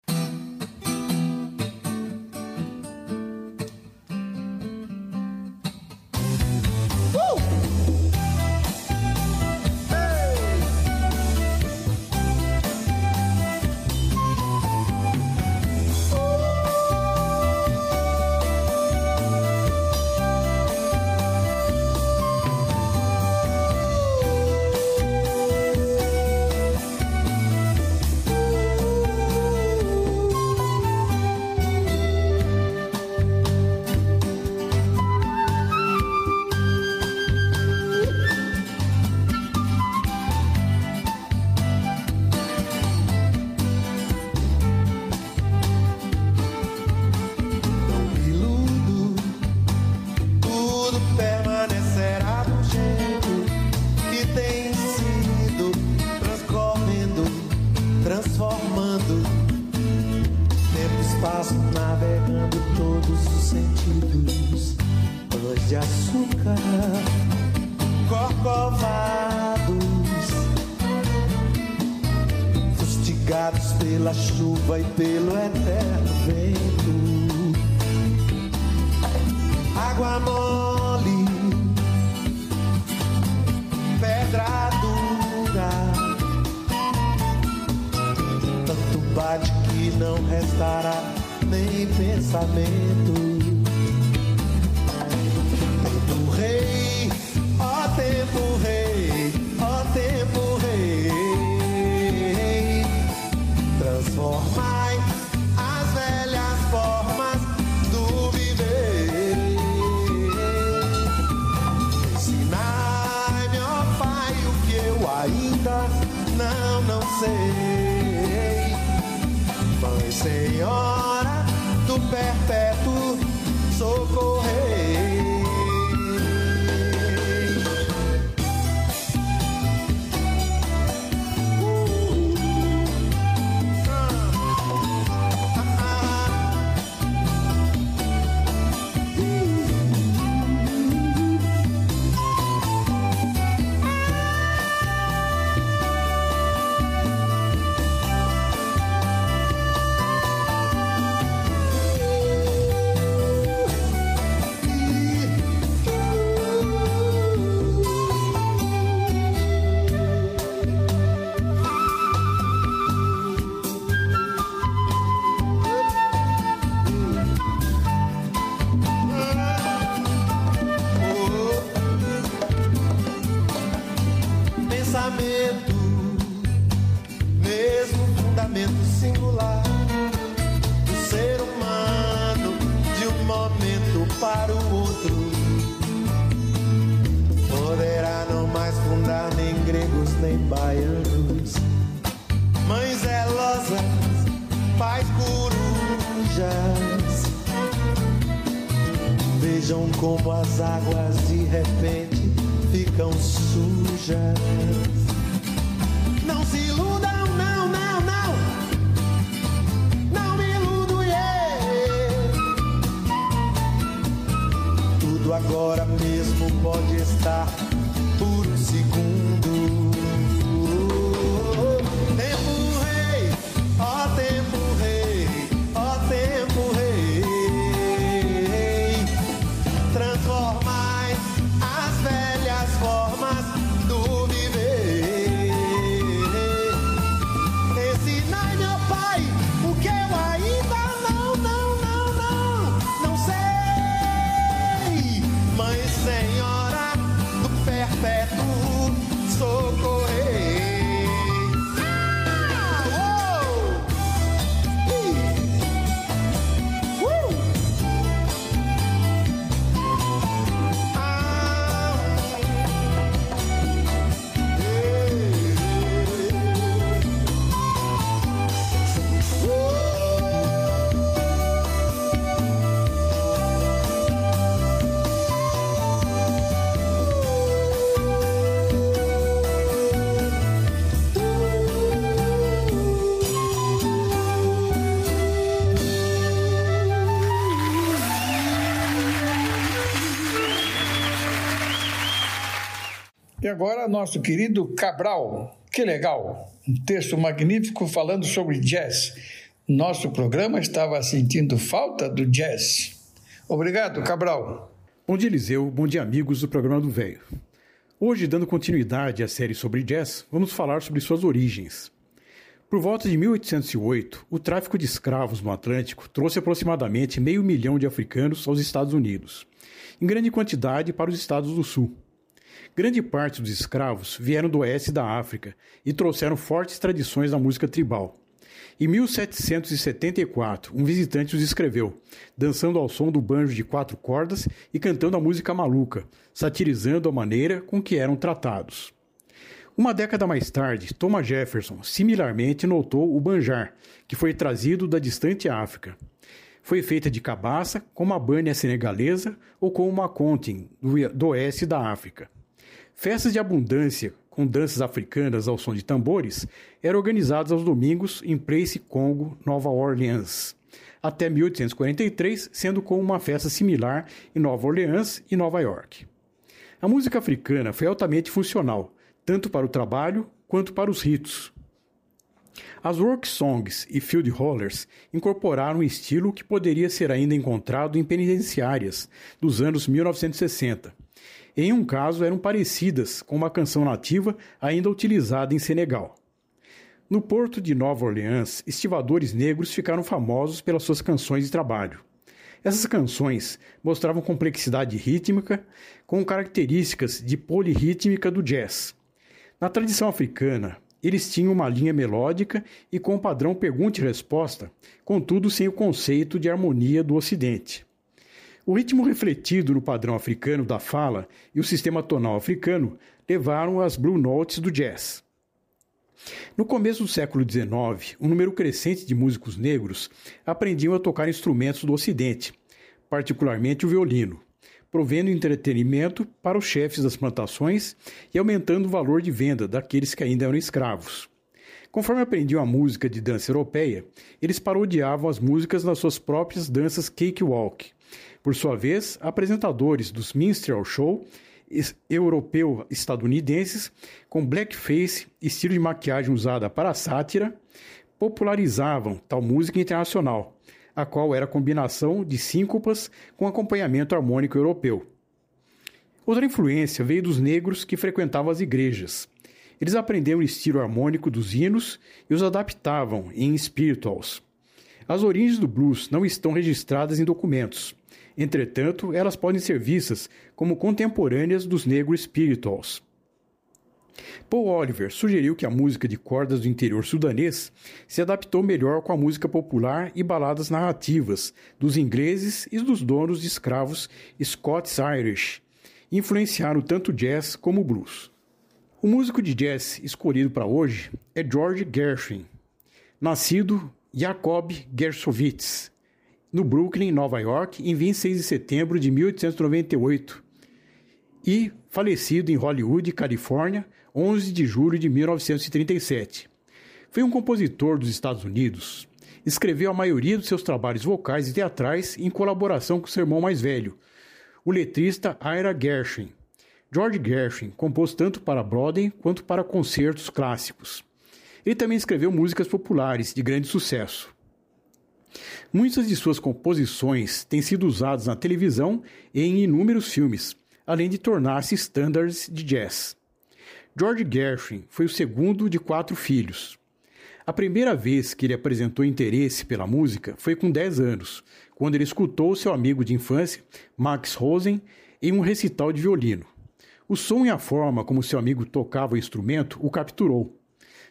Agora mesmo pode estar por um segundo. Agora, nosso querido Cabral. Que legal! Um texto magnífico falando sobre jazz. Nosso programa estava sentindo falta do jazz. Obrigado, Cabral. Bom dia, Eliseu. Bom dia, amigos do programa do Velho. Hoje, dando continuidade à série sobre jazz, vamos falar sobre suas origens. Por volta de 1808, o tráfico de escravos no Atlântico trouxe aproximadamente meio milhão de africanos aos Estados Unidos, em grande quantidade para os Estados do Sul. Grande parte dos escravos vieram do oeste da África e trouxeram fortes tradições da música tribal. Em 1774, um visitante os escreveu, dançando ao som do banjo de quatro cordas e cantando a música maluca, satirizando a maneira com que eram tratados. Uma década mais tarde, Thomas Jefferson similarmente notou o banjar, que foi trazido da distante África. Foi feita de cabaça, como a bânia senegalesa ou como uma contin, do oeste da África. Festas de abundância, com danças africanas ao som de tambores, eram organizadas aos domingos em Place Congo, Nova Orleans, até 1843, sendo com uma festa similar em Nova Orleans e Nova York. A música africana foi altamente funcional, tanto para o trabalho quanto para os ritos. As work songs e field rollers incorporaram um estilo que poderia ser ainda encontrado em penitenciárias dos anos 1960. Em um caso, eram parecidas com uma canção nativa ainda utilizada em Senegal. No porto de Nova Orleans, estivadores negros ficaram famosos pelas suas canções de trabalho. Essas canções mostravam complexidade rítmica com características de polirrítmica do jazz. Na tradição africana, eles tinham uma linha melódica e com padrão pergunta e resposta, contudo sem o conceito de harmonia do Ocidente. O ritmo refletido no padrão africano da fala e o sistema tonal africano levaram às blue notes do jazz. No começo do século XIX, um número crescente de músicos negros aprendiam a tocar instrumentos do Ocidente, particularmente o violino, provendo entretenimento para os chefes das plantações e aumentando o valor de venda daqueles que ainda eram escravos. Conforme aprendiam a música de dança europeia, eles parodiavam as músicas nas suas próprias danças cakewalk. Por sua vez, apresentadores dos minstrel show europeu-estadunidenses com blackface, estilo de maquiagem usada para sátira, popularizavam tal música internacional, a qual era a combinação de síncopas com acompanhamento harmônico europeu. Outra influência veio dos negros que frequentavam as igrejas. Eles aprenderam o estilo harmônico dos hinos e os adaptavam em spirituals. As origens do blues não estão registradas em documentos. Entretanto, elas podem ser vistas como contemporâneas dos negros spirituals. Paul Oliver sugeriu que a música de cordas do interior sudanês se adaptou melhor com a música popular e baladas narrativas dos ingleses e dos donos de escravos Scots Irish, e influenciaram tanto jazz como blues. O músico de jazz escolhido para hoje é George Gershwin, nascido Jacob Gershowitz, no Brooklyn, Nova York, em 26 de setembro de 1898, e falecido em Hollywood, Califórnia, 11 de julho de 1937. Foi um compositor dos Estados Unidos. Escreveu a maioria dos seus trabalhos vocais e teatrais em colaboração com seu irmão mais velho, o letrista Ira Gershwin. George Gershwin compôs tanto para Broadway quanto para concertos clássicos. Ele também escreveu músicas populares de grande sucesso. Muitas de suas composições têm sido usadas na televisão e em inúmeros filmes, além de tornar-se standards de jazz. George Gershwin foi o segundo de quatro filhos. A primeira vez que ele apresentou interesse pela música foi com 10 anos, quando ele escutou seu amigo de infância, Max Rosen, em um recital de violino. O som e a forma como seu amigo tocava o instrumento o capturou.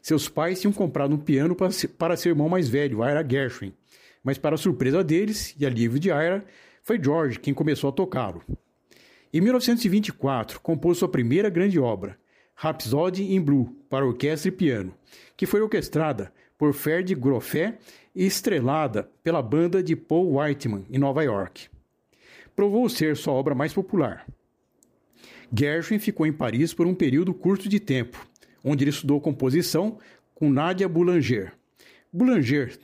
Seus pais tinham comprado um piano para seu irmão mais velho, Ira Gershwin, mas para surpresa deles e alívio de Ira, foi George quem começou a tocá-lo. Em 1924, compôs sua primeira grande obra, Rhapsody in Blue, para orquestra e piano, que foi orquestrada por Ferdi Groffet e estrelada pela banda de Paul Whiteman, em Nova York. Provou ser sua obra mais popular. Gershwin ficou em Paris por um período curto de tempo, onde ele estudou composição com Nadia Boulanger. Boulanger,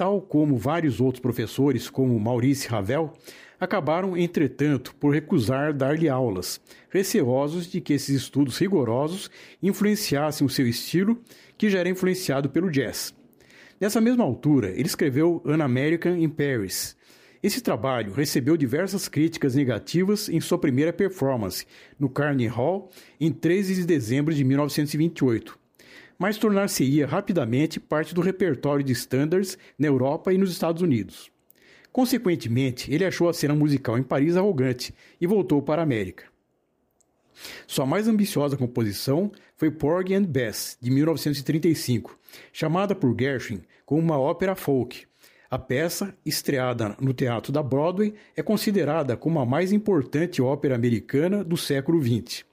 tal como vários outros professores, como Maurice Ravel, acabaram, entretanto, por recusar dar-lhe aulas, receosos de que esses estudos rigorosos influenciassem o seu estilo, que já era influenciado pelo jazz. Nessa mesma altura, ele escreveu An American in Paris. Esse trabalho recebeu diversas críticas negativas em sua primeira performance, no Carnegie Hall, em 13 de dezembro de 1928, mas tornar-se-ia rapidamente parte do repertório de standards na Europa e nos Estados Unidos. Consequentemente, ele achou a cena musical em Paris arrogante e voltou para a América. Sua mais ambiciosa composição foi Porgy and Bess, de 1935, chamada por Gershwin como uma ópera folk. A peça, estreada no teatro da Broadway, é considerada como a mais importante ópera americana do século XX.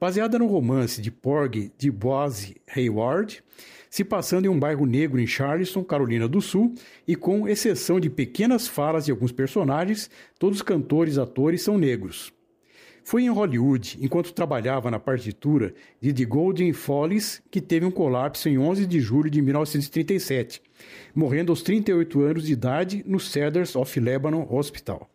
Baseada no romance de Porgy de Boise Hayward, se passando em um bairro negro em Charleston, Carolina do Sul, e com exceção de pequenas falas de alguns personagens, todos os cantores e atores são negros. Foi em Hollywood, enquanto trabalhava na partitura de The Golden Follies, que teve um colapso em 11 de julho de 1937, morrendo aos 38 anos de idade no Cedars of Lebanon Hospital.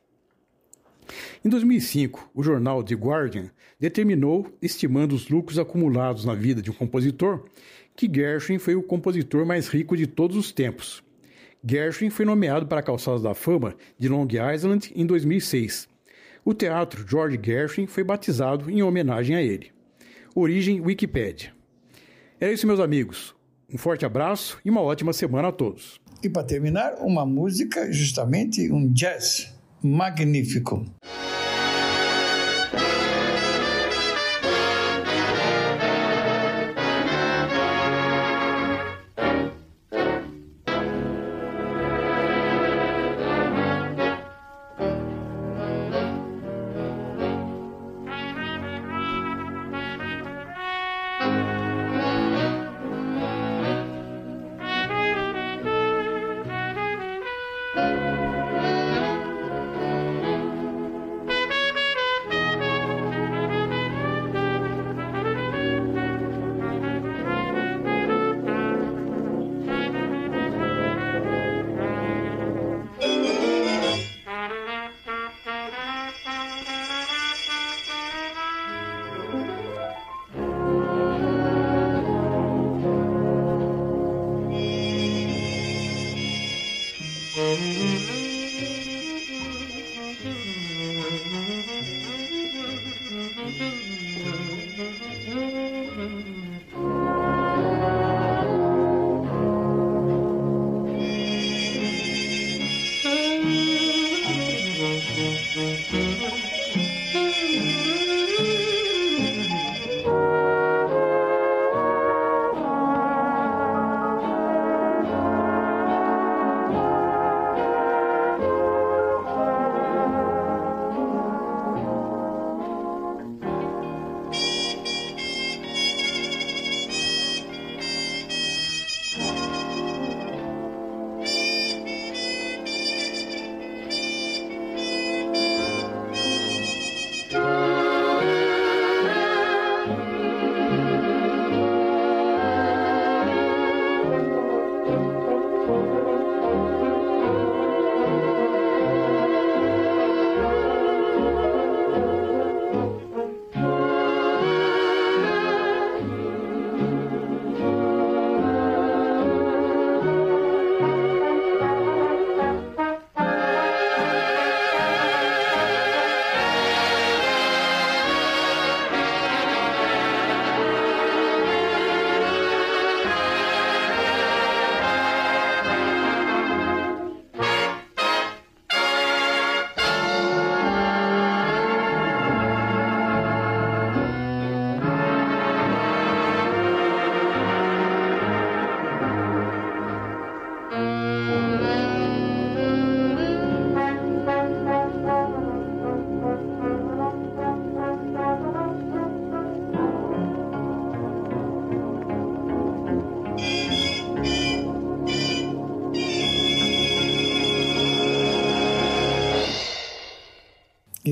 Em 2005, o jornal The Guardian determinou, estimando os lucros acumulados na vida de um compositor, que Gershwin foi o compositor mais rico de todos os tempos. Gershwin foi nomeado para a Calçada da Fama de Long Island em 2006. O teatro George Gershwin foi batizado em homenagem a ele. Origem Wikipedia. Era isso, meus amigos. Um forte abraço e uma ótima semana a todos. E para terminar, uma música, justamente um jazz magnífico.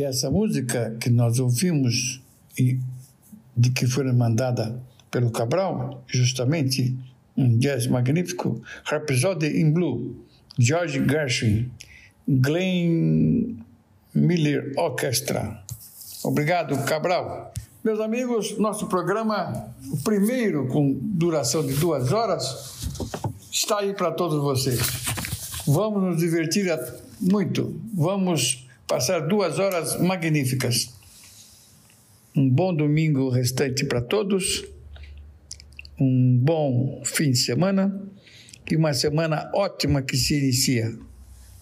Essa música que nós ouvimos e de que foi mandada pelo Cabral, justamente um jazz magnífico, Rhapsody in Blue, George Gershwin, Glenn Miller Orchestra. Obrigado, Cabral. Meus amigos, nosso programa, o primeiro com duração de duas horas, está aí para todos vocês. Vamos nos divertir muito. Vamos passar duas horas magníficas. Um bom domingo restante para todos, um bom fim de semana e uma semana ótima que se inicia.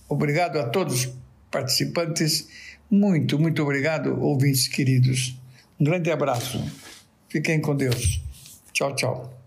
Obrigado a todos participantes, muito, muito obrigado, ouvintes queridos. Um grande abraço. Fiquem com Deus. Tchau, tchau.